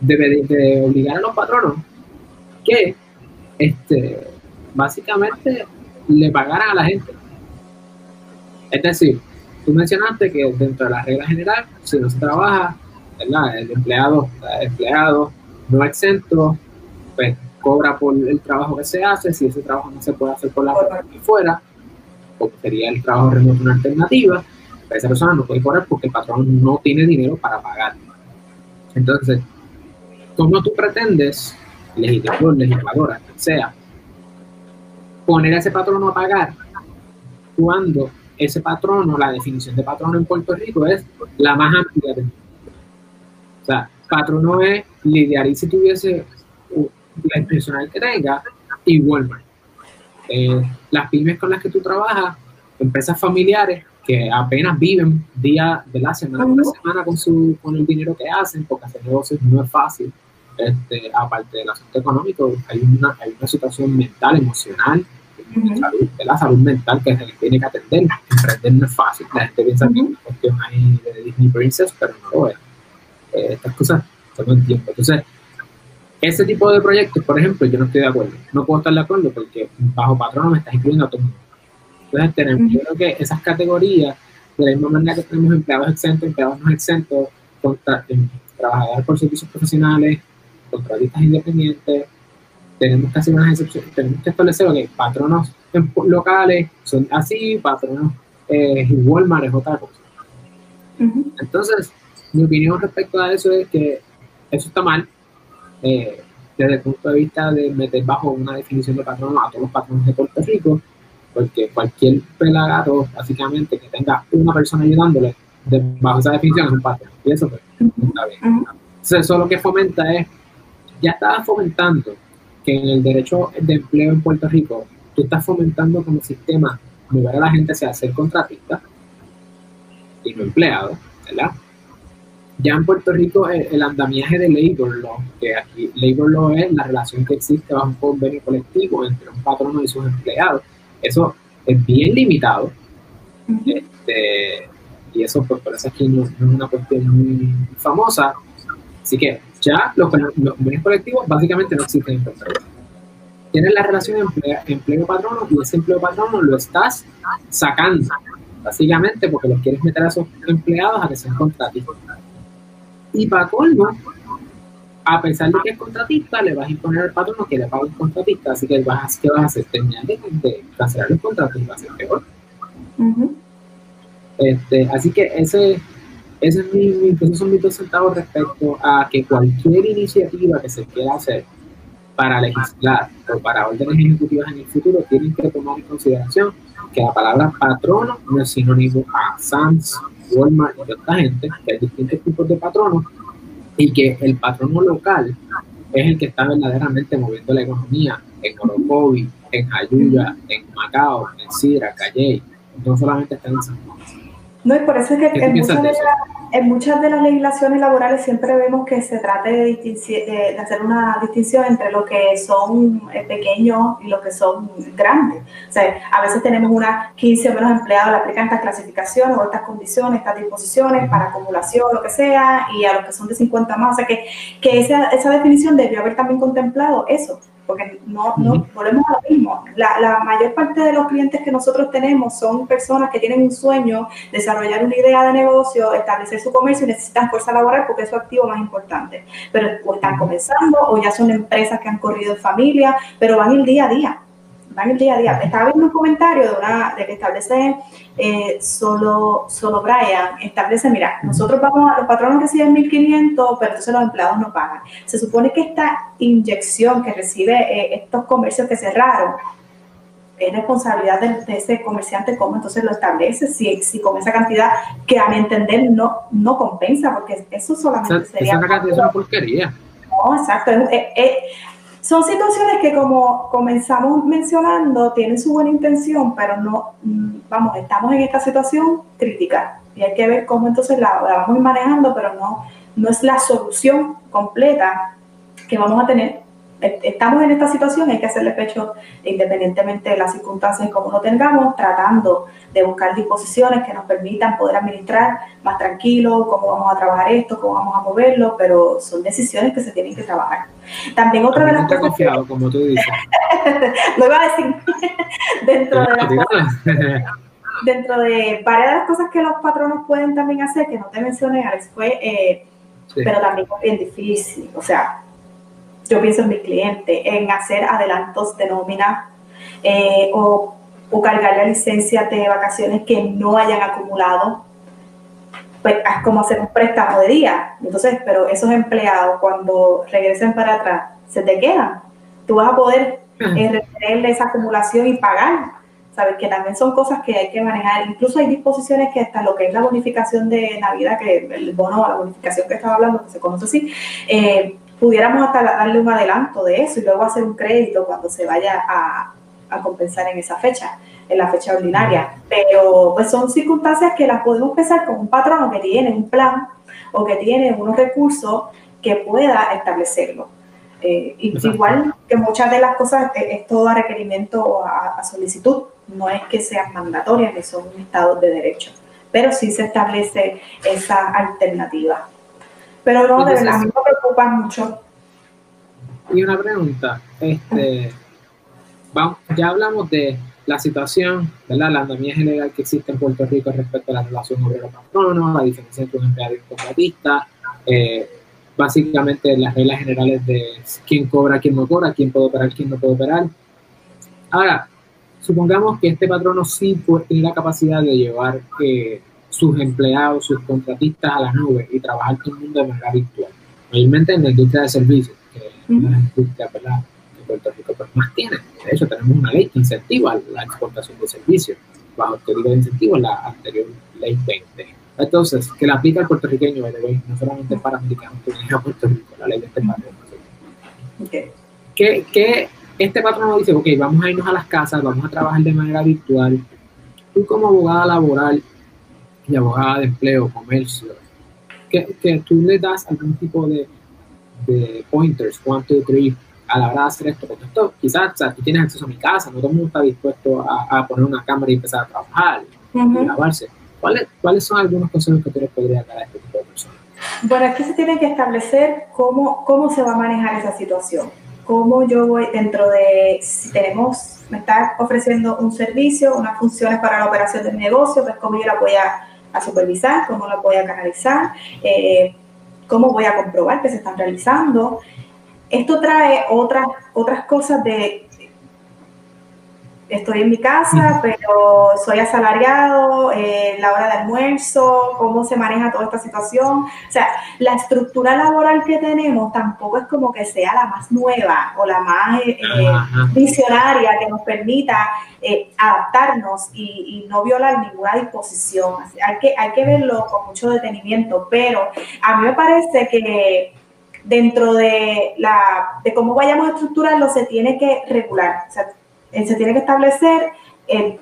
de, de, obligar a los patronos que este, básicamente le pagaran a la gente. Es decir, tú mencionaste que dentro de la regla general, si no se trabaja, el empleado, el empleado no exento, pues cobra por el trabajo que se hace, si ese trabajo no se puede hacer por la persona que fuera, o sería el trabajo remoto una alternativa, pues esa persona no puede cobrar porque el patrón no tiene dinero para pagar. Entonces, ¿cómo tú pretendes, legislador, legisladora, que sea, poner a ese patrono a pagar cuando ese patrono, la definición de patrono en Puerto Rico es la más amplia mundo. O sea, patrono es lidiar y si tuviese la personal que tenga y Walmart. Eh, las pymes con las que tú trabajas, empresas familiares que apenas viven día de la semana por semana con, su, con el dinero que hacen, porque hacer negocios no es fácil. Este, aparte del asunto económico, hay una, hay una situación mental, emocional, salud, de la salud mental que se tiene que atender. Emprender no es fácil. La gente piensa que es una cuestión ahí de Disney Princess, pero no lo es. Eh, estas cosas toman tiempo. Entonces, ese tipo de proyectos, por ejemplo, yo no estoy de acuerdo. No puedo estar de acuerdo porque bajo patrono me estás incluyendo a todo el mundo. Entonces, tenemos, yo creo que esas categorías, de la misma manera que tenemos empleados exentos, empleados no exentos, contra, trabajadores por servicios profesionales, contratistas independientes, tenemos que hacer unas excepciones, tenemos que establecer que patronos locales son así, patronos eh, Walmart es otra cosa. Entonces, mi opinión respecto a eso es que eso está mal eh, desde el punto de vista de meter bajo una definición de patrono a todos los patronos de Puerto Rico, porque cualquier pelagato, básicamente, que tenga una persona ayudándole, bajo esa definición es un patrón. Y eso pues, está bien. Entonces, eso lo que fomenta es, ya estaba fomentando que en el derecho de empleo en Puerto Rico, tú estás fomentando como sistema mover a la gente hacia ser contratista y no empleado, ¿verdad? Ya en Puerto Rico el, andamiaje de labor law, que aquí labor law es la relación que existe bajo un convenio colectivo entre un patrono y sus empleados, eso es bien limitado. Este, y eso pues por eso aquí no, es una cuestión muy famosa. Así que ya los, convenios colectivos básicamente no existen en Puerto Rico. Tienes la relación empleo-patrono y ese empleo-patrono lo estás sacando, básicamente porque los quieres meter a esos empleados a que sean contratistas. Y para colmo, a pesar de que es contratista, le vas a imponer al patrono que le pague un contratista, así que vas, ¿qué vas a hacer? Terminar de, de cancelar los contratos y va a ser peor. este, así que ese, ese es mi, esos son mis dos centavos respecto a que cualquier iniciativa que se quiera hacer para legislar o para órdenes ejecutivas en el futuro tienen que tomar en consideración que la palabra patrono no es sinónimo a SANS, Walmart y otra gente, que hay distintos tipos de patronos y que el patrono local es el que está verdaderamente moviendo la economía en Orocovi, en Jayuya, en Macao, en Sidra, Calley, no solamente está en San Juan. No, y por eso es que en muchas, de en muchas, de las legislaciones laborales siempre vemos que se trata de, de, hacer una distinción entre lo que son eh, pequeños y lo que son grandes. O sea, a veces tenemos unas 15 o menos empleados, le aplican estas clasificaciones o estas condiciones, estas disposiciones para acumulación, lo que sea, y a los que son de 50 más. O sea, que, que esa, esa definición debió haber también contemplado eso porque no, no volvemos a lo mismo. La, la, mayor parte de los clientes que nosotros tenemos son personas que tienen un sueño, desarrollar una idea de negocio, establecer su comercio y necesitan fuerza laboral porque es su activo más importante. Pero o están comenzando o ya son empresas que han corrido en familia, pero van el día a día van el día a día. Estaba viendo un comentario de, una, de que establece eh, solo, solo Brian, establece, mira, nosotros vamos a, los patronos reciben 1.500, pero entonces los empleados no pagan. Se supone que esta inyección que recibe eh, estos comercios que cerraron, es responsabilidad de, ese comerciante cómo entonces lo establece, si, si con esa cantidad que a mi entender no, no compensa, porque eso solamente sería... Esa cantidad es una porquería. No, exacto. Son situaciones que como comenzamos mencionando, tienen su buena intención, pero no, mm, vamos, estamos en esta situación crítica. Y hay que ver cómo entonces la, vamos manejando, pero no, no es la solución completa que vamos a tener estamos en esta situación, hay que hacerle pecho independientemente de las circunstancias como lo tengamos, tratando de buscar disposiciones que nos permitan poder administrar más tranquilo cómo vamos a trabajar esto, cómo vamos a moverlo, pero son decisiones que se tienen que trabajar. También otra de las cosas confiado, como tú dices. <laughs> lo iba a decir <laughs> dentro de las dentro de varias de las cosas que los patronos pueden también hacer, que no te mencioné, Alex, fue, eh, pero también es bien difícil, o sea, yo pienso en mi cliente, en hacer adelantos de nómina eh, o, o, cargar la licencia de vacaciones que no hayan acumulado. Pues es como hacer un préstamo de día. Entonces, pero esos empleados cuando regresen para atrás, se te quedan. Tú vas a poder eh, esa acumulación y pagar. Sabes que también son cosas que hay que manejar. Incluso hay disposiciones que hasta lo que es la bonificación de Navidad, que el bono, la bonificación que estaba hablando, que se conoce así, eh, pudiéramos hasta darle un adelanto de eso y luego hacer un crédito cuando se vaya a, compensar en esa fecha, en la fecha ordinaria. Pero pues son circunstancias que las podemos pensar con un patrono que tiene un plan o que tiene unos recursos que pueda establecerlo. Eh, igual que muchas de las cosas es, todo a requerimiento o a, solicitud, no es que sean mandatorias, que son estados de derecho, pero sí se establece esa alternativa. Pero no, de verdad, a mí me preocupa mucho. Y una pregunta, este, vamos, ya hablamos de la situación, ¿verdad? La andamiaje legal que existe en Puerto Rico respecto a la relación obrero-patrono, la diferencia entre un empleado y un contratista, eh, básicamente las reglas generales de quién cobra, quién no cobra, quién puede operar, quién no puede operar. Ahora, supongamos que este patrono sí puede, tiene la capacidad de llevar eh, sus empleados, sus contratistas a las nubes y trabajar todo el mundo de manera virtual. Mayormente en la industria de servicios, que es una industria ¿verdad? que Puerto Rico pues, más tiene. De hecho, tenemos una ley que incentiva la exportación de servicios, bajo el código de incentivos, la anterior ley 20. Entonces, que la aplica el puertorriqueño, no solamente para americanos que vienen a Puerto Rico, la ley de este patrón. Okay. Que, que este patrón dice, ok, vamos a irnos a las casas, vamos a trabajar de manera virtual. Tú como abogada laboral y abogada de empleo, comercio, que, que tú le das algún tipo de, de pointers, two, three, a la hora de hacer esto, porque esto quizás, o sea, tú tienes acceso a mi casa, no todo el mundo está dispuesto a, a poner una cámara y empezar a trabajar, y grabarse. ¿Cuáles, ¿Cuáles son algunos consejos que tú les podrías dar a este tipo de personas? Bueno, aquí se tiene que establecer cómo, cómo se va a manejar esa situación. Cómo yo voy dentro de, si tenemos, me está ofreciendo un servicio, unas funciones para la operación del negocio, pues cómo yo la voy a a supervisar, cómo la voy a canalizar, eh, ¿Cómo voy a comprobar que se están realizando? Esto trae otras, otras cosas de estoy en mi casa, pero soy asalariado, eh, la hora de almuerzo, cómo se maneja toda esta situación. O sea, la estructura laboral que tenemos tampoco es como que sea la más nueva o la más eh, eh, visionaria que nos permita adaptarnos y, no violar ninguna disposición. hay, que, hay que verlo con mucho detenimiento, pero a mí me parece que dentro de, la, de cómo vayamos a estructurarlo se tiene que regular. O sea, eh, se tiene que establecer eh,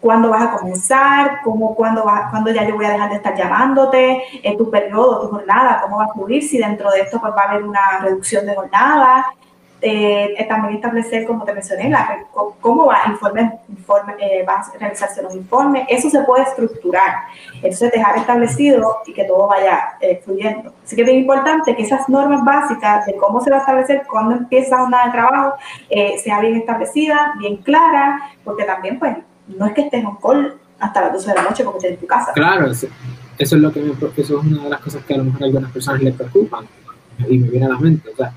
cuándo vas a comenzar, cómo, cuándo, va, cuándo ya yo voy a dejar de estar llamándote, en tu periodo, tu jornada, cómo va a fluir, si dentro de esto pues, va a haber una reducción de jornada, eh, también establecer, como te mencioné, la, cómo va, informe, informe, eh, va a realizarse los informes. Eso se puede estructurar. Entonces, dejar establecido y que todo vaya eh, fluyendo. Así que es importante que esas normas básicas de cómo se va a establecer, cuándo empieza una de trabajo, eh, sea bien establecida, bien clara, porque también, pues, no es que estés en call hasta las 12 de la noche porque estés en tu casa. Claro, eso, eso es lo que me, eso es una de las cosas que a lo mejor a algunas personas les preocupan y me viene a la mente. O sea,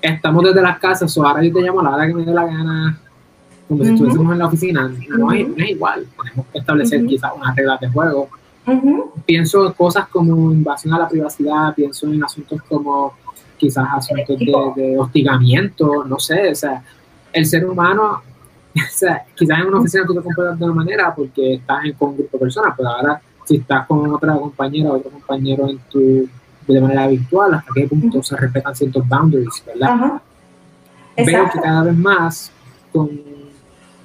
estamos desde las casas, o ahora yo te llamo a la hora que me dé la gana, como si estuviésemos en la oficina, no, es, igual, tenemos que establecer quizás unas reglas de juego. Pienso en cosas como invasión a la privacidad, pienso en asuntos como quizás asuntos de, hostigamiento, no sé, o sea, el ser humano, <laughs> o sea, quizás en una oficina tú te comportas de una manera porque estás con un grupo de personas, pero ahora si estás con otra compañera o otro compañero en tu de manera virtual, hasta qué punto se respetan ciertos boundaries, ¿verdad? Veo que cada vez más con,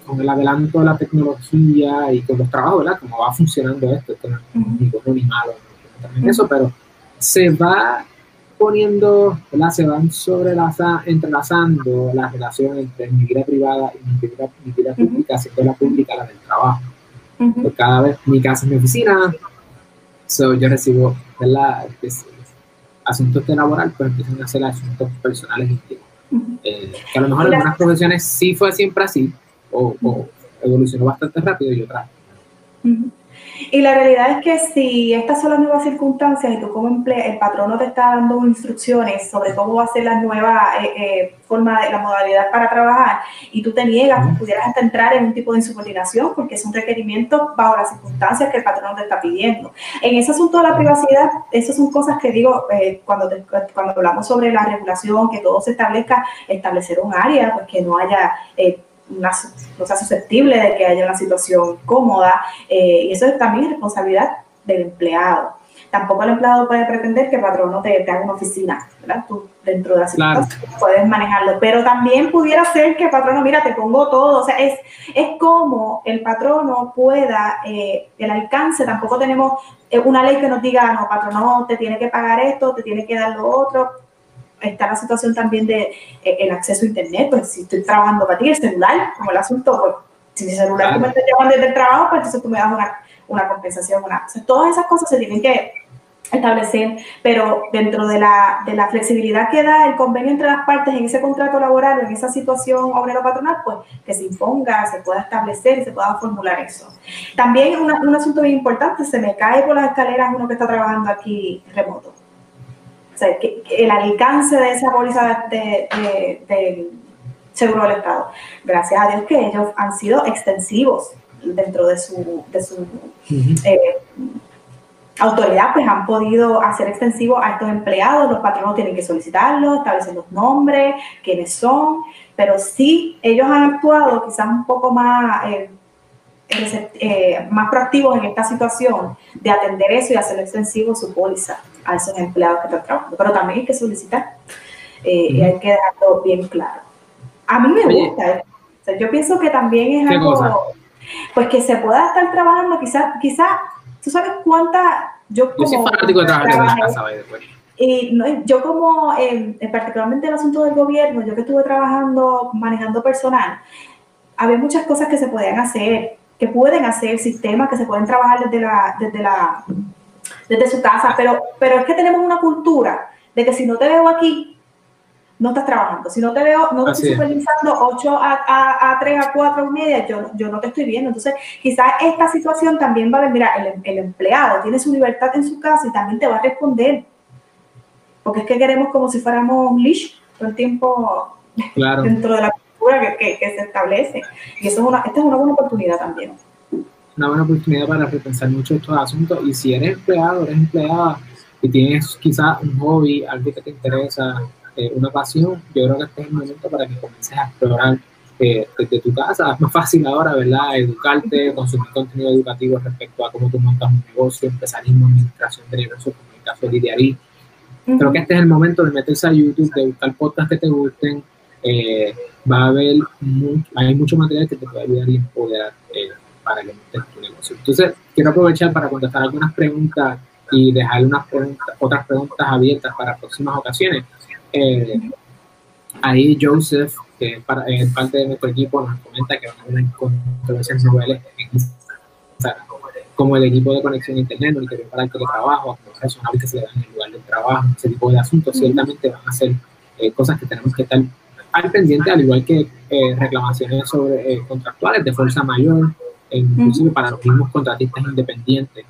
con, el adelanto de la tecnología y con los trabajos, ¿verdad? Cómo va funcionando esto, esto no es ni bueno ni malo, también eso, pero se va poniendo, ¿verdad? Se van entrelazando las relaciones entre mi vida privada y mi vida, mi vida pública, siendo la pública la del trabajo. Pues cada vez mi casa es mi oficina, so yo recibo, ¿verdad? Asuntos de laboral, pues empiezan a ser asuntos personales íntimos. Eh, que a lo mejor en algunas profesiones sí fue siempre así, o, evolucionó bastante rápido y otras. Y la realidad es que si estas son las nuevas circunstancias y tú como empleo, el patrono te está dando instrucciones sobre cómo va a ser la nueva eh, eh, forma de la modalidad para trabajar y tú te niegas, pues pudieras hasta entrar en un tipo de insubordinación porque es un requerimiento bajo las circunstancias que el patrono te está pidiendo. En ese asunto de la privacidad, esas son cosas que digo, eh, cuando, cuando hablamos sobre la regulación, que todo se establezca, establecer un área, pues que no haya no sea susceptible de que haya una situación cómoda eh, y eso es también responsabilidad del empleado. Tampoco el empleado puede pretender que el patrón no te, haga una oficina, ¿verdad? Tú dentro de la situación puedes manejarlo, pero también pudiera ser que el patrono, mira, te pongo todo, o sea, es, es como el patrono pueda, eh, el alcance, tampoco tenemos eh, una ley que nos diga, no, patrono, te tiene que pagar esto, te tiene que dar lo otro, está la situación también de eh, el acceso a internet, pues si estoy trabajando para ti, el celular, como el asunto, pues si mi celular tú me estás llamando desde el trabajo, pues entonces tú me das una, una compensación, una, todas esas cosas se tienen que establecer, pero dentro de la, de la flexibilidad que da el convenio entre las partes en ese contrato laboral, en esa situación obrero-patronal, pues que se imponga, se pueda establecer y se pueda formular eso. También un asunto bien importante, se me cae por las escaleras uno que está trabajando aquí remoto o sea, que, el alcance de esa póliza de, seguro del Estado. Gracias a Dios que ellos han sido extensivos dentro de su, de su eh, autoridad, pues han podido hacer extensivo a estos empleados, los patronos tienen que solicitarlo, establecer los nombres, quiénes son, pero sí ellos han actuado quizás un poco más... Eh, eh, más proactivos en esta situación de atender eso y hacer extensivo su póliza a esos empleados que están trabajando. Pero también hay que solicitar eh, y hay que dejarlo bien claro. A mí me gusta. yo pienso que también es algo, pues que se pueda estar trabajando, quizás, quizás, tú sabes cuánta, yo como... Yo soy fanático de trabajar en la casa, y no, yo como, eh, particularmente el asunto del gobierno, yo que estuve trabajando, manejando personal, había muchas cosas que se podían hacer que pueden hacer sistemas que se pueden trabajar desde la, desde la, desde su casa, pero, pero es que tenemos una cultura de que si no te veo aquí, no estás trabajando. Si no te veo, no te estoy supervisando 8 a, a, 3, a 4 y media, yo, yo no te estoy viendo. Entonces, quizás esta situación también va a ver, mira, el, el, empleado tiene su libertad en su casa y también te va a responder porque es que queremos como si fuéramos leash todo el tiempo <laughs> dentro de la cultura que, que, se establece. Y eso es una, esta es una buena oportunidad también. Una buena oportunidad para repensar mucho estos asuntos. Y si eres empleado, eres empleada y tienes quizás un hobby, algo que te interesa, eh, una pasión, yo creo que este es el momento para que comiences a explorar eh, desde tu casa. Es más fácil ahora, ¿verdad? Educarte, consumir contenido educativo respecto a cómo tú montas un negocio, empresarismo, administración de negocios, como el caso de Lidiarí. Creo que este es el momento de meterse a YouTube, de buscar podcasts que te gusten. Eh, va a haber hay mucho material que te puede ayudar y empoderar para que montes tu negocio. Entonces, quiero aprovechar para contestar algunas preguntas y dejar unas otras preguntas abiertas para próximas ocasiones. Eh, ahí Joseph, que es, para, parte de nuestro equipo, nos comenta que van a haber controversias noveles como el equipo de conexión a internet, interior para el teletrabajo, los personales que se le dan en el lugar del trabajo, ese tipo de asuntos, ciertamente van a ser eh, cosas que tenemos que estar al pendiente, al igual que eh, reclamaciones sobre contractuales de fuerza mayor, e inclusive para los mismos contratistas independientes.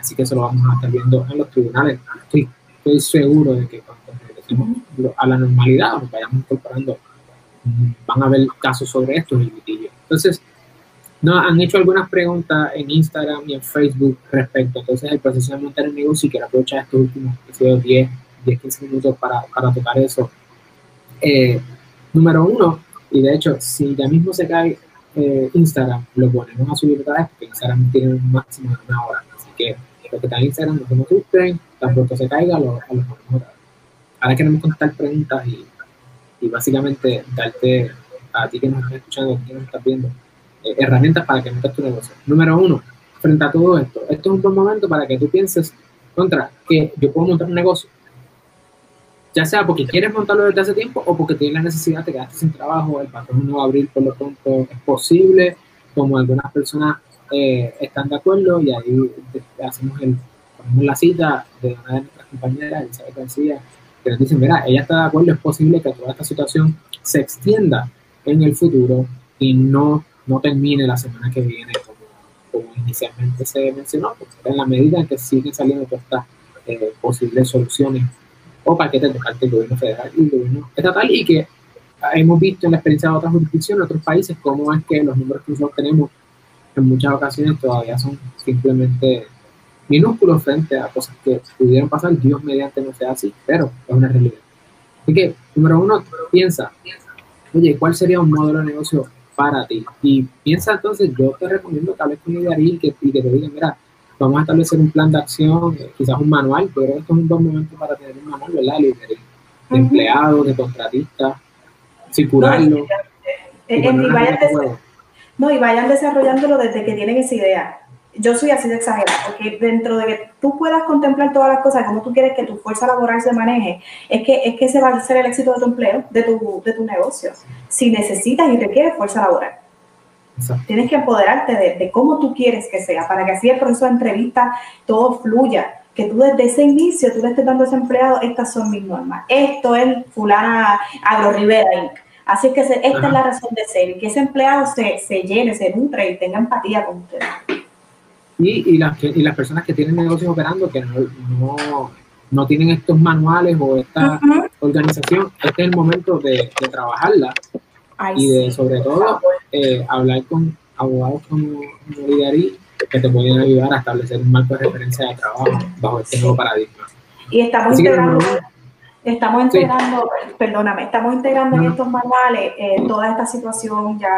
así que eso lo vamos a estar viendo en los tribunales. Estoy, estoy seguro de que cuando a la normalidad, nos vayamos incorporando, van a haber casos sobre esto en el litigio. Entonces, no, han hecho algunas preguntas en Instagram y en Facebook respecto entonces el proceso de montar el negocio y quiero aprovechar estos últimos 10, 10, 15 minutos para, para tocar eso. Eh, número uno, y de hecho, si ya mismo se cae Instagram, lo ponemos a subir otra vez porque Instagram tiene un máximo de una hora. Así que lo que está en Instagram, no se asusten, tan pronto se caiga, lo, a lo ponemos ahora queremos contestar preguntas y, y, básicamente darte a ti que nos estás escuchando, que nos estás viendo, eh, herramientas para que montes tu negocio. Número uno, frente a todo esto, esto es un buen momento para que tú pienses contra que yo puedo montar un negocio. Ya sea porque quieres montarlo desde hace tiempo o porque tienes la necesidad de quedarte sin trabajo, el patrón no va a abrir por lo pronto, es posible, como algunas personas eh, están de acuerdo y ahí hacemos el, ponemos la cita de una de nuestras compañeras, Elizabeth García, que nos dicen, mira, ella está de acuerdo, es posible que toda esta situación se extienda en el futuro y no, no termine la semana que viene como, inicialmente se mencionó, porque en la medida en que siguen saliendo todas estas eh, posibles soluciones o paquetes de parte del gobierno federal y el gobierno estatal y que hemos visto en la experiencia de otras jurisdicciones, otros países, cómo es que los números que nosotros tenemos en muchas ocasiones todavía son simplemente minúsculos frente a cosas que pudieran pasar, Dios mediante no sea así, pero es una realidad. Así que, número uno, piensa, oye, ¿cuál sería un modelo de negocio para ti? Y piensa entonces, yo te recomiendo que hables con Idearil que, y que te digan, mira, vamos a establecer un plan de acción, eh, quizás un manual, pero esto es un buen momento para tener un manual, ¿verdad? De, de empleados, de contratistas, circularlo. no, y vayan desarrollándolo desde que tienen esa idea yo soy así de exagerada, porque dentro de que tú puedas contemplar todas las cosas, como tú quieres que tu fuerza laboral se maneje, es que, es que ese va a ser el éxito de tu empleo, de tu, de tu negocio. Si necesitas y requieres fuerza laboral. Tienes que empoderarte de, de, cómo tú quieres que sea, para que así el proceso de entrevista todo fluya, que tú desde ese inicio tú le estés dando a ese empleado, estas son mis normas, esto es fulana Agro Rivera Inc. Así que esta es la razón de ser, que ese empleado se, se llene, se nutre y tenga empatía con usted. Y, y, las, y las personas que tienen negocios operando que no, no, tienen estos manuales o esta organización, este es el momento de, de trabajarla y de sobre todo eh, hablar con abogados como Lidari que te pueden ayudar a establecer un marco de referencia de trabajo bajo este nuevo paradigma. Y estamos integrando, estamos integrando, perdóname, estamos integrando en estos manuales eh, toda esta situación ya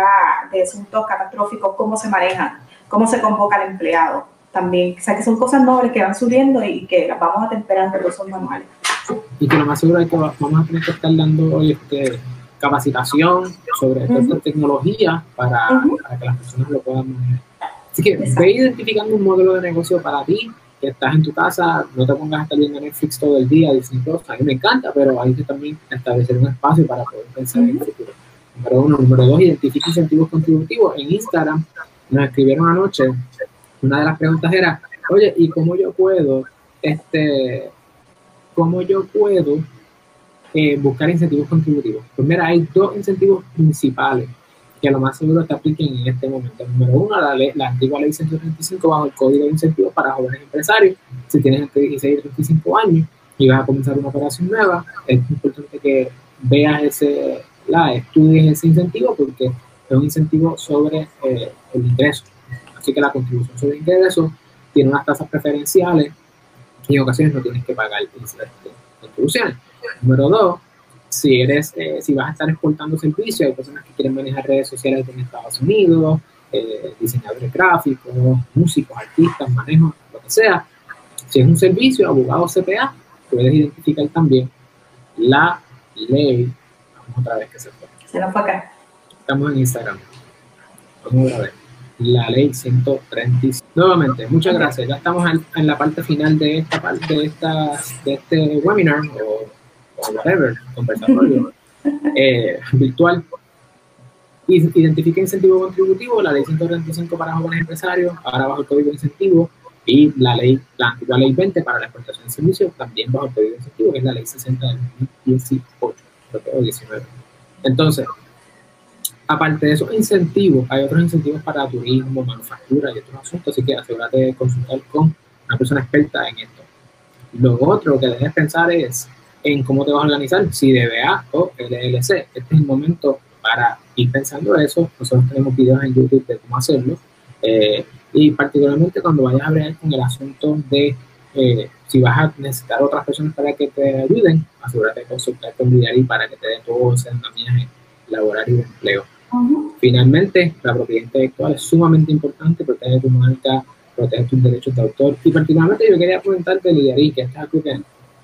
de asuntos catastróficos, cómo se manejan cómo se convoca al empleado también. O sea, que son cosas nobles que van subiendo y que las vamos a temperar en los manuales. Y que lo más seguro es que vamos a tener que estar dando este, capacitación sobre esta tecnología para, para, que las personas lo puedan manejar. Así que ve identificando un modelo de negocio para ti, que estás en tu casa, no te pongas a estar viendo Netflix todo el día diciendo, a mí me encanta, pero hay que también establecer un espacio para poder pensar en el futuro. Número uno. Número dos, identifica incentivos contributivos. En Instagram nos escribieron anoche, una de las preguntas era, oye, ¿y cómo yo puedo, este, cómo yo puedo eh, buscar incentivos contributivos? Pues hay dos incentivos principales que lo más seguro te apliquen en este momento. Número uno, la, la antigua ley 135 bajo el Código de Incentivos para Jóvenes Empresarios, si tienes entre 16 y 35 años, y vas a comenzar una operación nueva, es importante que veas ese, la, estudies ese incentivo porque es un incentivo sobre eh, el ingreso. Así que la contribución sobre el ingreso tiene unas tasas preferenciales y en ocasiones no tienes que pagar contribuciones. Número dos, si eres, eh, si vas a estar exportando servicios, hay personas que quieren manejar redes sociales en Estados Unidos, eh, diseñadores gráficos, músicos, artistas, manejo, lo que sea. Si es un servicio, abogado CPA, puedes identificar también la ley. Vamos otra vez que se fue. Se nos fue acá. Estamos en Instagram. Vamos a ver. La ley 135. Nuevamente, muchas gracias. Ya estamos en, la parte final de esta parte de, esta, de este webinar o, whatever, conversatorio <laughs> eh, virtual. Identifica incentivo contributivo, la ley 135 para jóvenes empresarios, ahora bajo el código de incentivo, y la ley, la antigua ley 20 para la exportación de servicios, también bajo el código de incentivo, que es la ley 60 del 2018, o 19. Entonces, aparte de esos incentivos, hay otros incentivos para turismo, manufactura y otros asuntos, así que asegúrate de consultar con una persona experta en esto. Lo otro que debes pensar es en cómo te vas a organizar, si DBA o LLC. Este es el momento para ir pensando eso. Nosotros tenemos videos en YouTube de cómo hacerlo. Eh, y particularmente cuando vayas a ver con el asunto de eh, si vas a necesitar otras personas para que te ayuden, asegúrate de consultar con y para que te dé todo ese andamiaje laboral y de empleo. Finalmente, la propiedad intelectual es sumamente importante, protege tu marca, protege tus derechos de autor. Y particularmente yo quería preguntarte, Lidiari, que estás aquí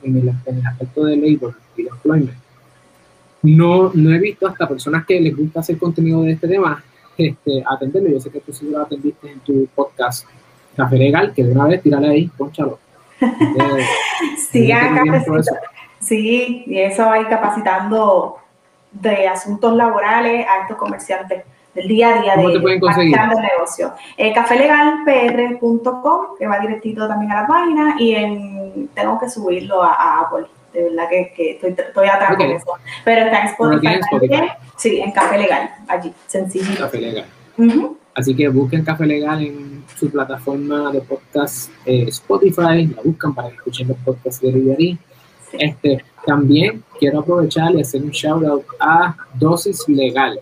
en el, en el aspecto de labor y de employment. No, no he visto hasta personas que les gusta hacer contenido de este tema este, atenderlo. Yo sé que tú sí lo atendiste en tu podcast Café Legal, que de una vez tírale ahí, ponchalo. <laughs> sí, sí, y eso capacitando de asuntos laborales a estos comerciantes del día a día ¿Cómo de te pueden conseguir? el negocio. Eh, cafelegalpr.com, que va directito también a la página, y en, tengo que subirlo a, a Apple de verdad que, que estoy, estoy atrás con eso. Pero está en Spotify, también. Sí, en Café Legal, allí, sencillo. Café Legal. Así que busquen Café Legal en su plataforma de podcast eh, Spotify, la buscan para que escuchen los podcasts de Riverí. Este, también quiero aprovechar y hacer un shout out a Dosis Legal,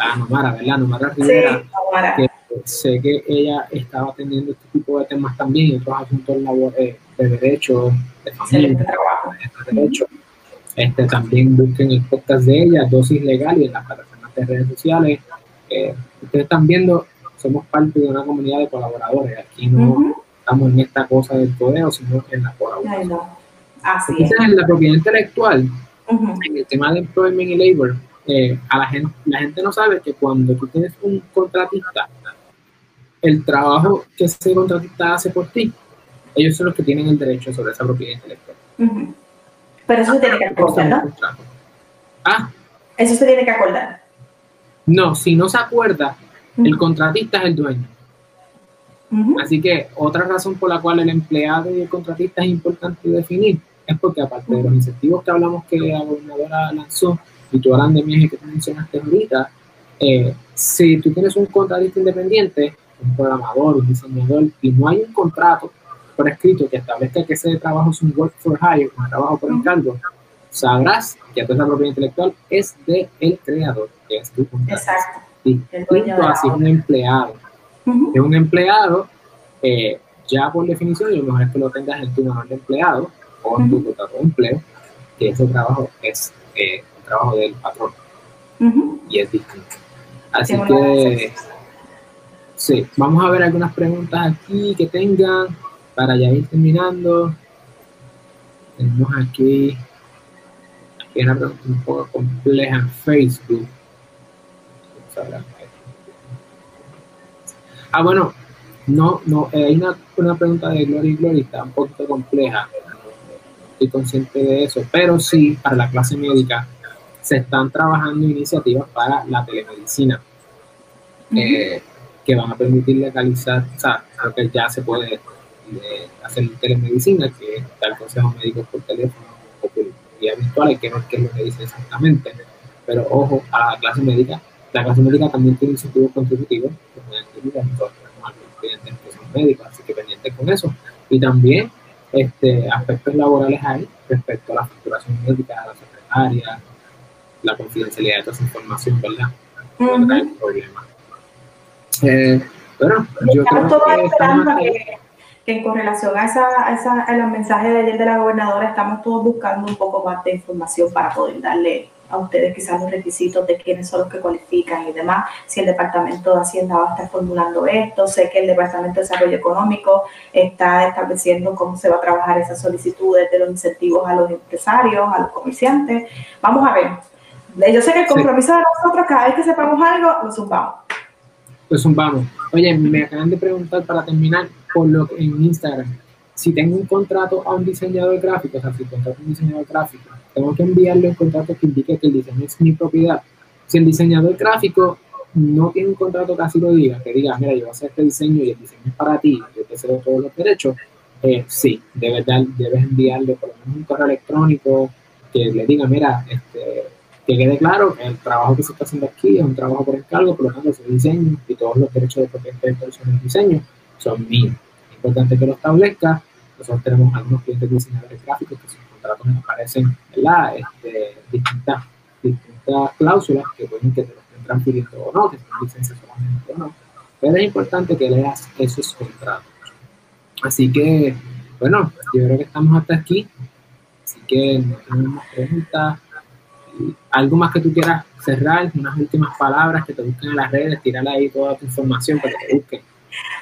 a Nomara, ¿verdad? Nomara Rivera. Sí, Nomara. Que sé que ella estaba atendiendo este tipo de temas también y otros asuntos eh, de derecho, de familia, de trabajo, de derecho. Este, también busquen el podcast de ella, Dosis Legal, y en las plataformas de redes sociales. Eh, ustedes están viendo, somos parte de una comunidad de colaboradores. Aquí no estamos en esta cosa del poder, sino en la colaboración. Así Entonces, en la propiedad intelectual, en el tema de employment y labor, eh, a la gente, la gente no sabe que cuando tú tienes un contratista, el trabajo que ese contratista hace por ti, ellos son los que tienen el derecho sobre esa propiedad intelectual. Pero eso se tiene que acordar, ¿no? Ah. Eso se tiene que acordar. No, si no se acuerda, el contratista es el dueño. Así que otra razón por la cual el empleado y el contratista es importante definir es porque aparte de los incentivos que hablamos que la gobernadora lanzó y tú hablan de mi que tú mencionaste ahorita, eh, si tú tienes un contratista independiente, un programador, un diseñador, y no hay un contrato por escrito que establezca que ese trabajo es un work for hire, un trabajo por encargo, sabrás que toda esa propiedad intelectual es del el creador, que es tu contratista. Exacto. Y así es un empleado. Es un empleado, eh, ya por definición, lo mejor es que lo tengas en tu manual de empleado o en tu contrato de empleo, que ese trabajo es eh, trabajo del patrón. Y es distinto. Así que Sí, vamos a ver algunas preguntas aquí que tengan para ya ir terminando. Tenemos aquí, aquí una pregunta un poco compleja en Facebook. Ah, bueno, no, no, eh, hay una, una, pregunta de Gloria y Gloria, está un poquito compleja. Estoy consciente de eso, pero sí, para la clase médica se están trabajando iniciativas para la telemedicina. eh, que van a permitir legalizar, o sea, creo que ya se puede eh, hacer telemedicina, que es dar consejos médicos por teléfono o por vía virtual, que qué es lo que dice exactamente. Pero ojo, a la clase médica, la clase médica también tiene incentivos contributivos que pueden que son médicos, así que pendientes con eso. Y también este, aspectos laborales hay respecto a la facturación médica, a la secretaria, la confidencialidad de toda esa información, ¿verdad? No trae problema. Eh, bueno, yo creo que estamos que, que, con relación a, esa, a, esa, a los mensajes de ayer de la gobernadora estamos todos buscando un poco más de información para poder darle a ustedes quizás los requisitos de quiénes son los que cualifican y demás, si el Departamento de Hacienda va a estar formulando esto, sé que el Departamento de Desarrollo Económico está estableciendo cómo se va a trabajar esas solicitudes de los incentivos a los empresarios, a los comerciantes. Vamos a ver. Yo sé que el compromiso de nosotros, cada vez que sepamos algo, lo zumbamos. Lo zumbamos. Oye, me acaban de preguntar para terminar por lo que en Instagram. Si tengo un contrato a un diseñador gráfico, o sea, si contrato a un diseñador gráfico, tengo que enviarle un contrato que indique que el diseño es mi propiedad. Si el diseñador gráfico no tiene un contrato que así lo diga, que diga, mira, yo voy a hacer este diseño y el diseño es para ti, yo te cedo todos los derechos, eh, sí, debes, dar, debes enviarle por lo menos un correo electrónico que le diga, mira, este, que quede claro que el trabajo que se está haciendo aquí es un trabajo por encargo, por lo tanto, diseño y todos los derechos de propiedad sobre el diseño son míos. Es importante que lo establezca. Nosotros tenemos algunos clientes diseñadores gráficos que son contratos nos aparecen este, distintas, distintas cláusulas que pueden que te los tendrán pidiendo o no, que son licencias solamente o no. Pero es importante que leas esos contratos. Así que, bueno, yo creo que estamos hasta aquí. Así que no tenemos preguntas. ¿Algo más que tú quieras cerrar? Unas últimas palabras que te busquen en las redes, tirar ahí toda tu información para que te busquen.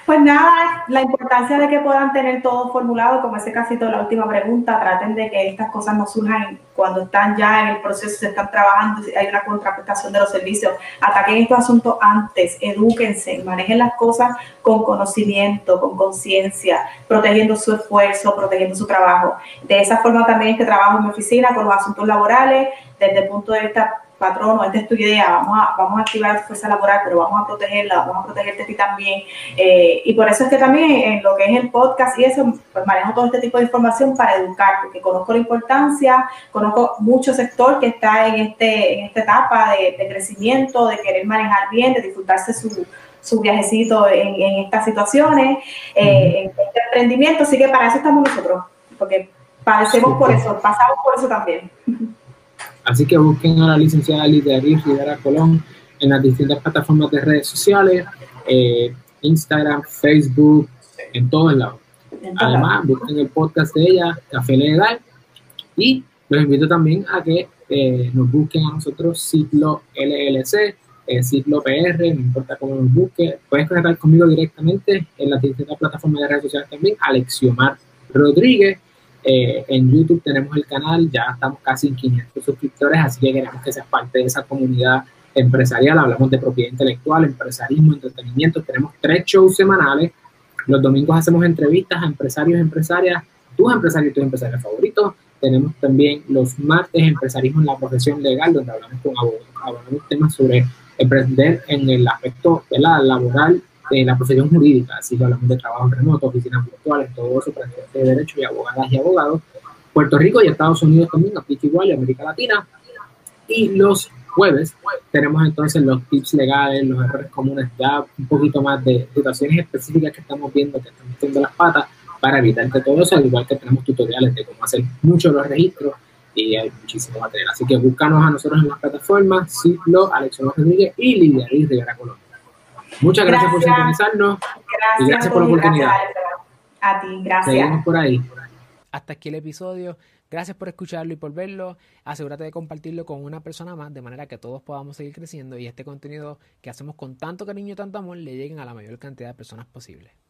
Pues nada, la importancia de que puedan tener todo formulado, como ese casito de la última pregunta, traten de que estas cosas no surjan cuando están ya en el proceso, se están trabajando, hay una contraprestación de los servicios. Ataquen estos asuntos antes, edúquense, manejen las cosas con conocimiento, con conciencia, protegiendo su esfuerzo, protegiendo su trabajo. De esa forma también es que trabajo en mi oficina con los asuntos laborales, desde el punto de vista patrono, esta es tu idea, vamos a, vamos a activar fuerza laboral, pero vamos a protegerla, vamos a protegerte a ti también. Eh, y por eso es que también en lo que es el podcast y eso, pues manejo todo este tipo de información para educar, porque conozco la importancia, conozco mucho sector que está en, este, en esta etapa de, crecimiento, de querer manejar bien, de disfrutarse su, su viajecito en, en estas situaciones, eh, en este emprendimiento. Así que para eso estamos nosotros, porque padecemos por eso, pasamos por eso también. <laughs> Así que busquen a la licenciada Lidia Rivera Colón en las distintas plataformas de redes sociales, eh, Instagram, Facebook, en todos lados. Además, busquen el podcast de ella, Café Legal, y los invito también a que eh, nos busquen a nosotros Ciclo LLC, eh, Ciclo PR, no importa cómo nos busque, puedes conectar conmigo directamente en las distintas plataformas de redes sociales también, Alexiomar Rodríguez, eh, en YouTube tenemos el canal, ya estamos casi en 500 suscriptores, así que queremos que seas parte de esa comunidad empresarial. Hablamos de propiedad intelectual, empresarismo, entretenimiento. Tenemos tres shows semanales. Los domingos hacemos entrevistas a empresarios empresarias, tus empresarios y tus empresarios favoritos. Tenemos también los martes empresarismo en la profesión legal, donde hablamos con abogados, temas sobre emprender en el aspecto la laboral de la profesión jurídica, así que hablamos de trabajo remoto, oficinas virtuales, todo eso para estudiantes de derecho y abogadas y abogados. Puerto Rico y Estados Unidos también aplica igual y América Latina. Y los jueves tenemos entonces los tips legales, los errores comunes, ya un poquito más de situaciones específicas que estamos viendo, que estamos metiendo las patas para evitar que todo eso, al igual que tenemos tutoriales de cómo hacer muchos los registros y hay muchísimo material. Así que búscanos a nosotros en las plataformas, Ciclo, Alexandro Rodríguez y Lidia Rivera Colombia. Muchas gracias, por sintonizarnos. Gracias, y gracias por la oportunidad. a ti, gracias. Seguimos por ahí. Hasta aquí el episodio. Gracias por escucharlo y por verlo. Asegúrate de compartirlo con una persona más de manera que todos podamos seguir creciendo y este contenido que hacemos con tanto cariño y tanto amor le lleguen a la mayor cantidad de personas posible.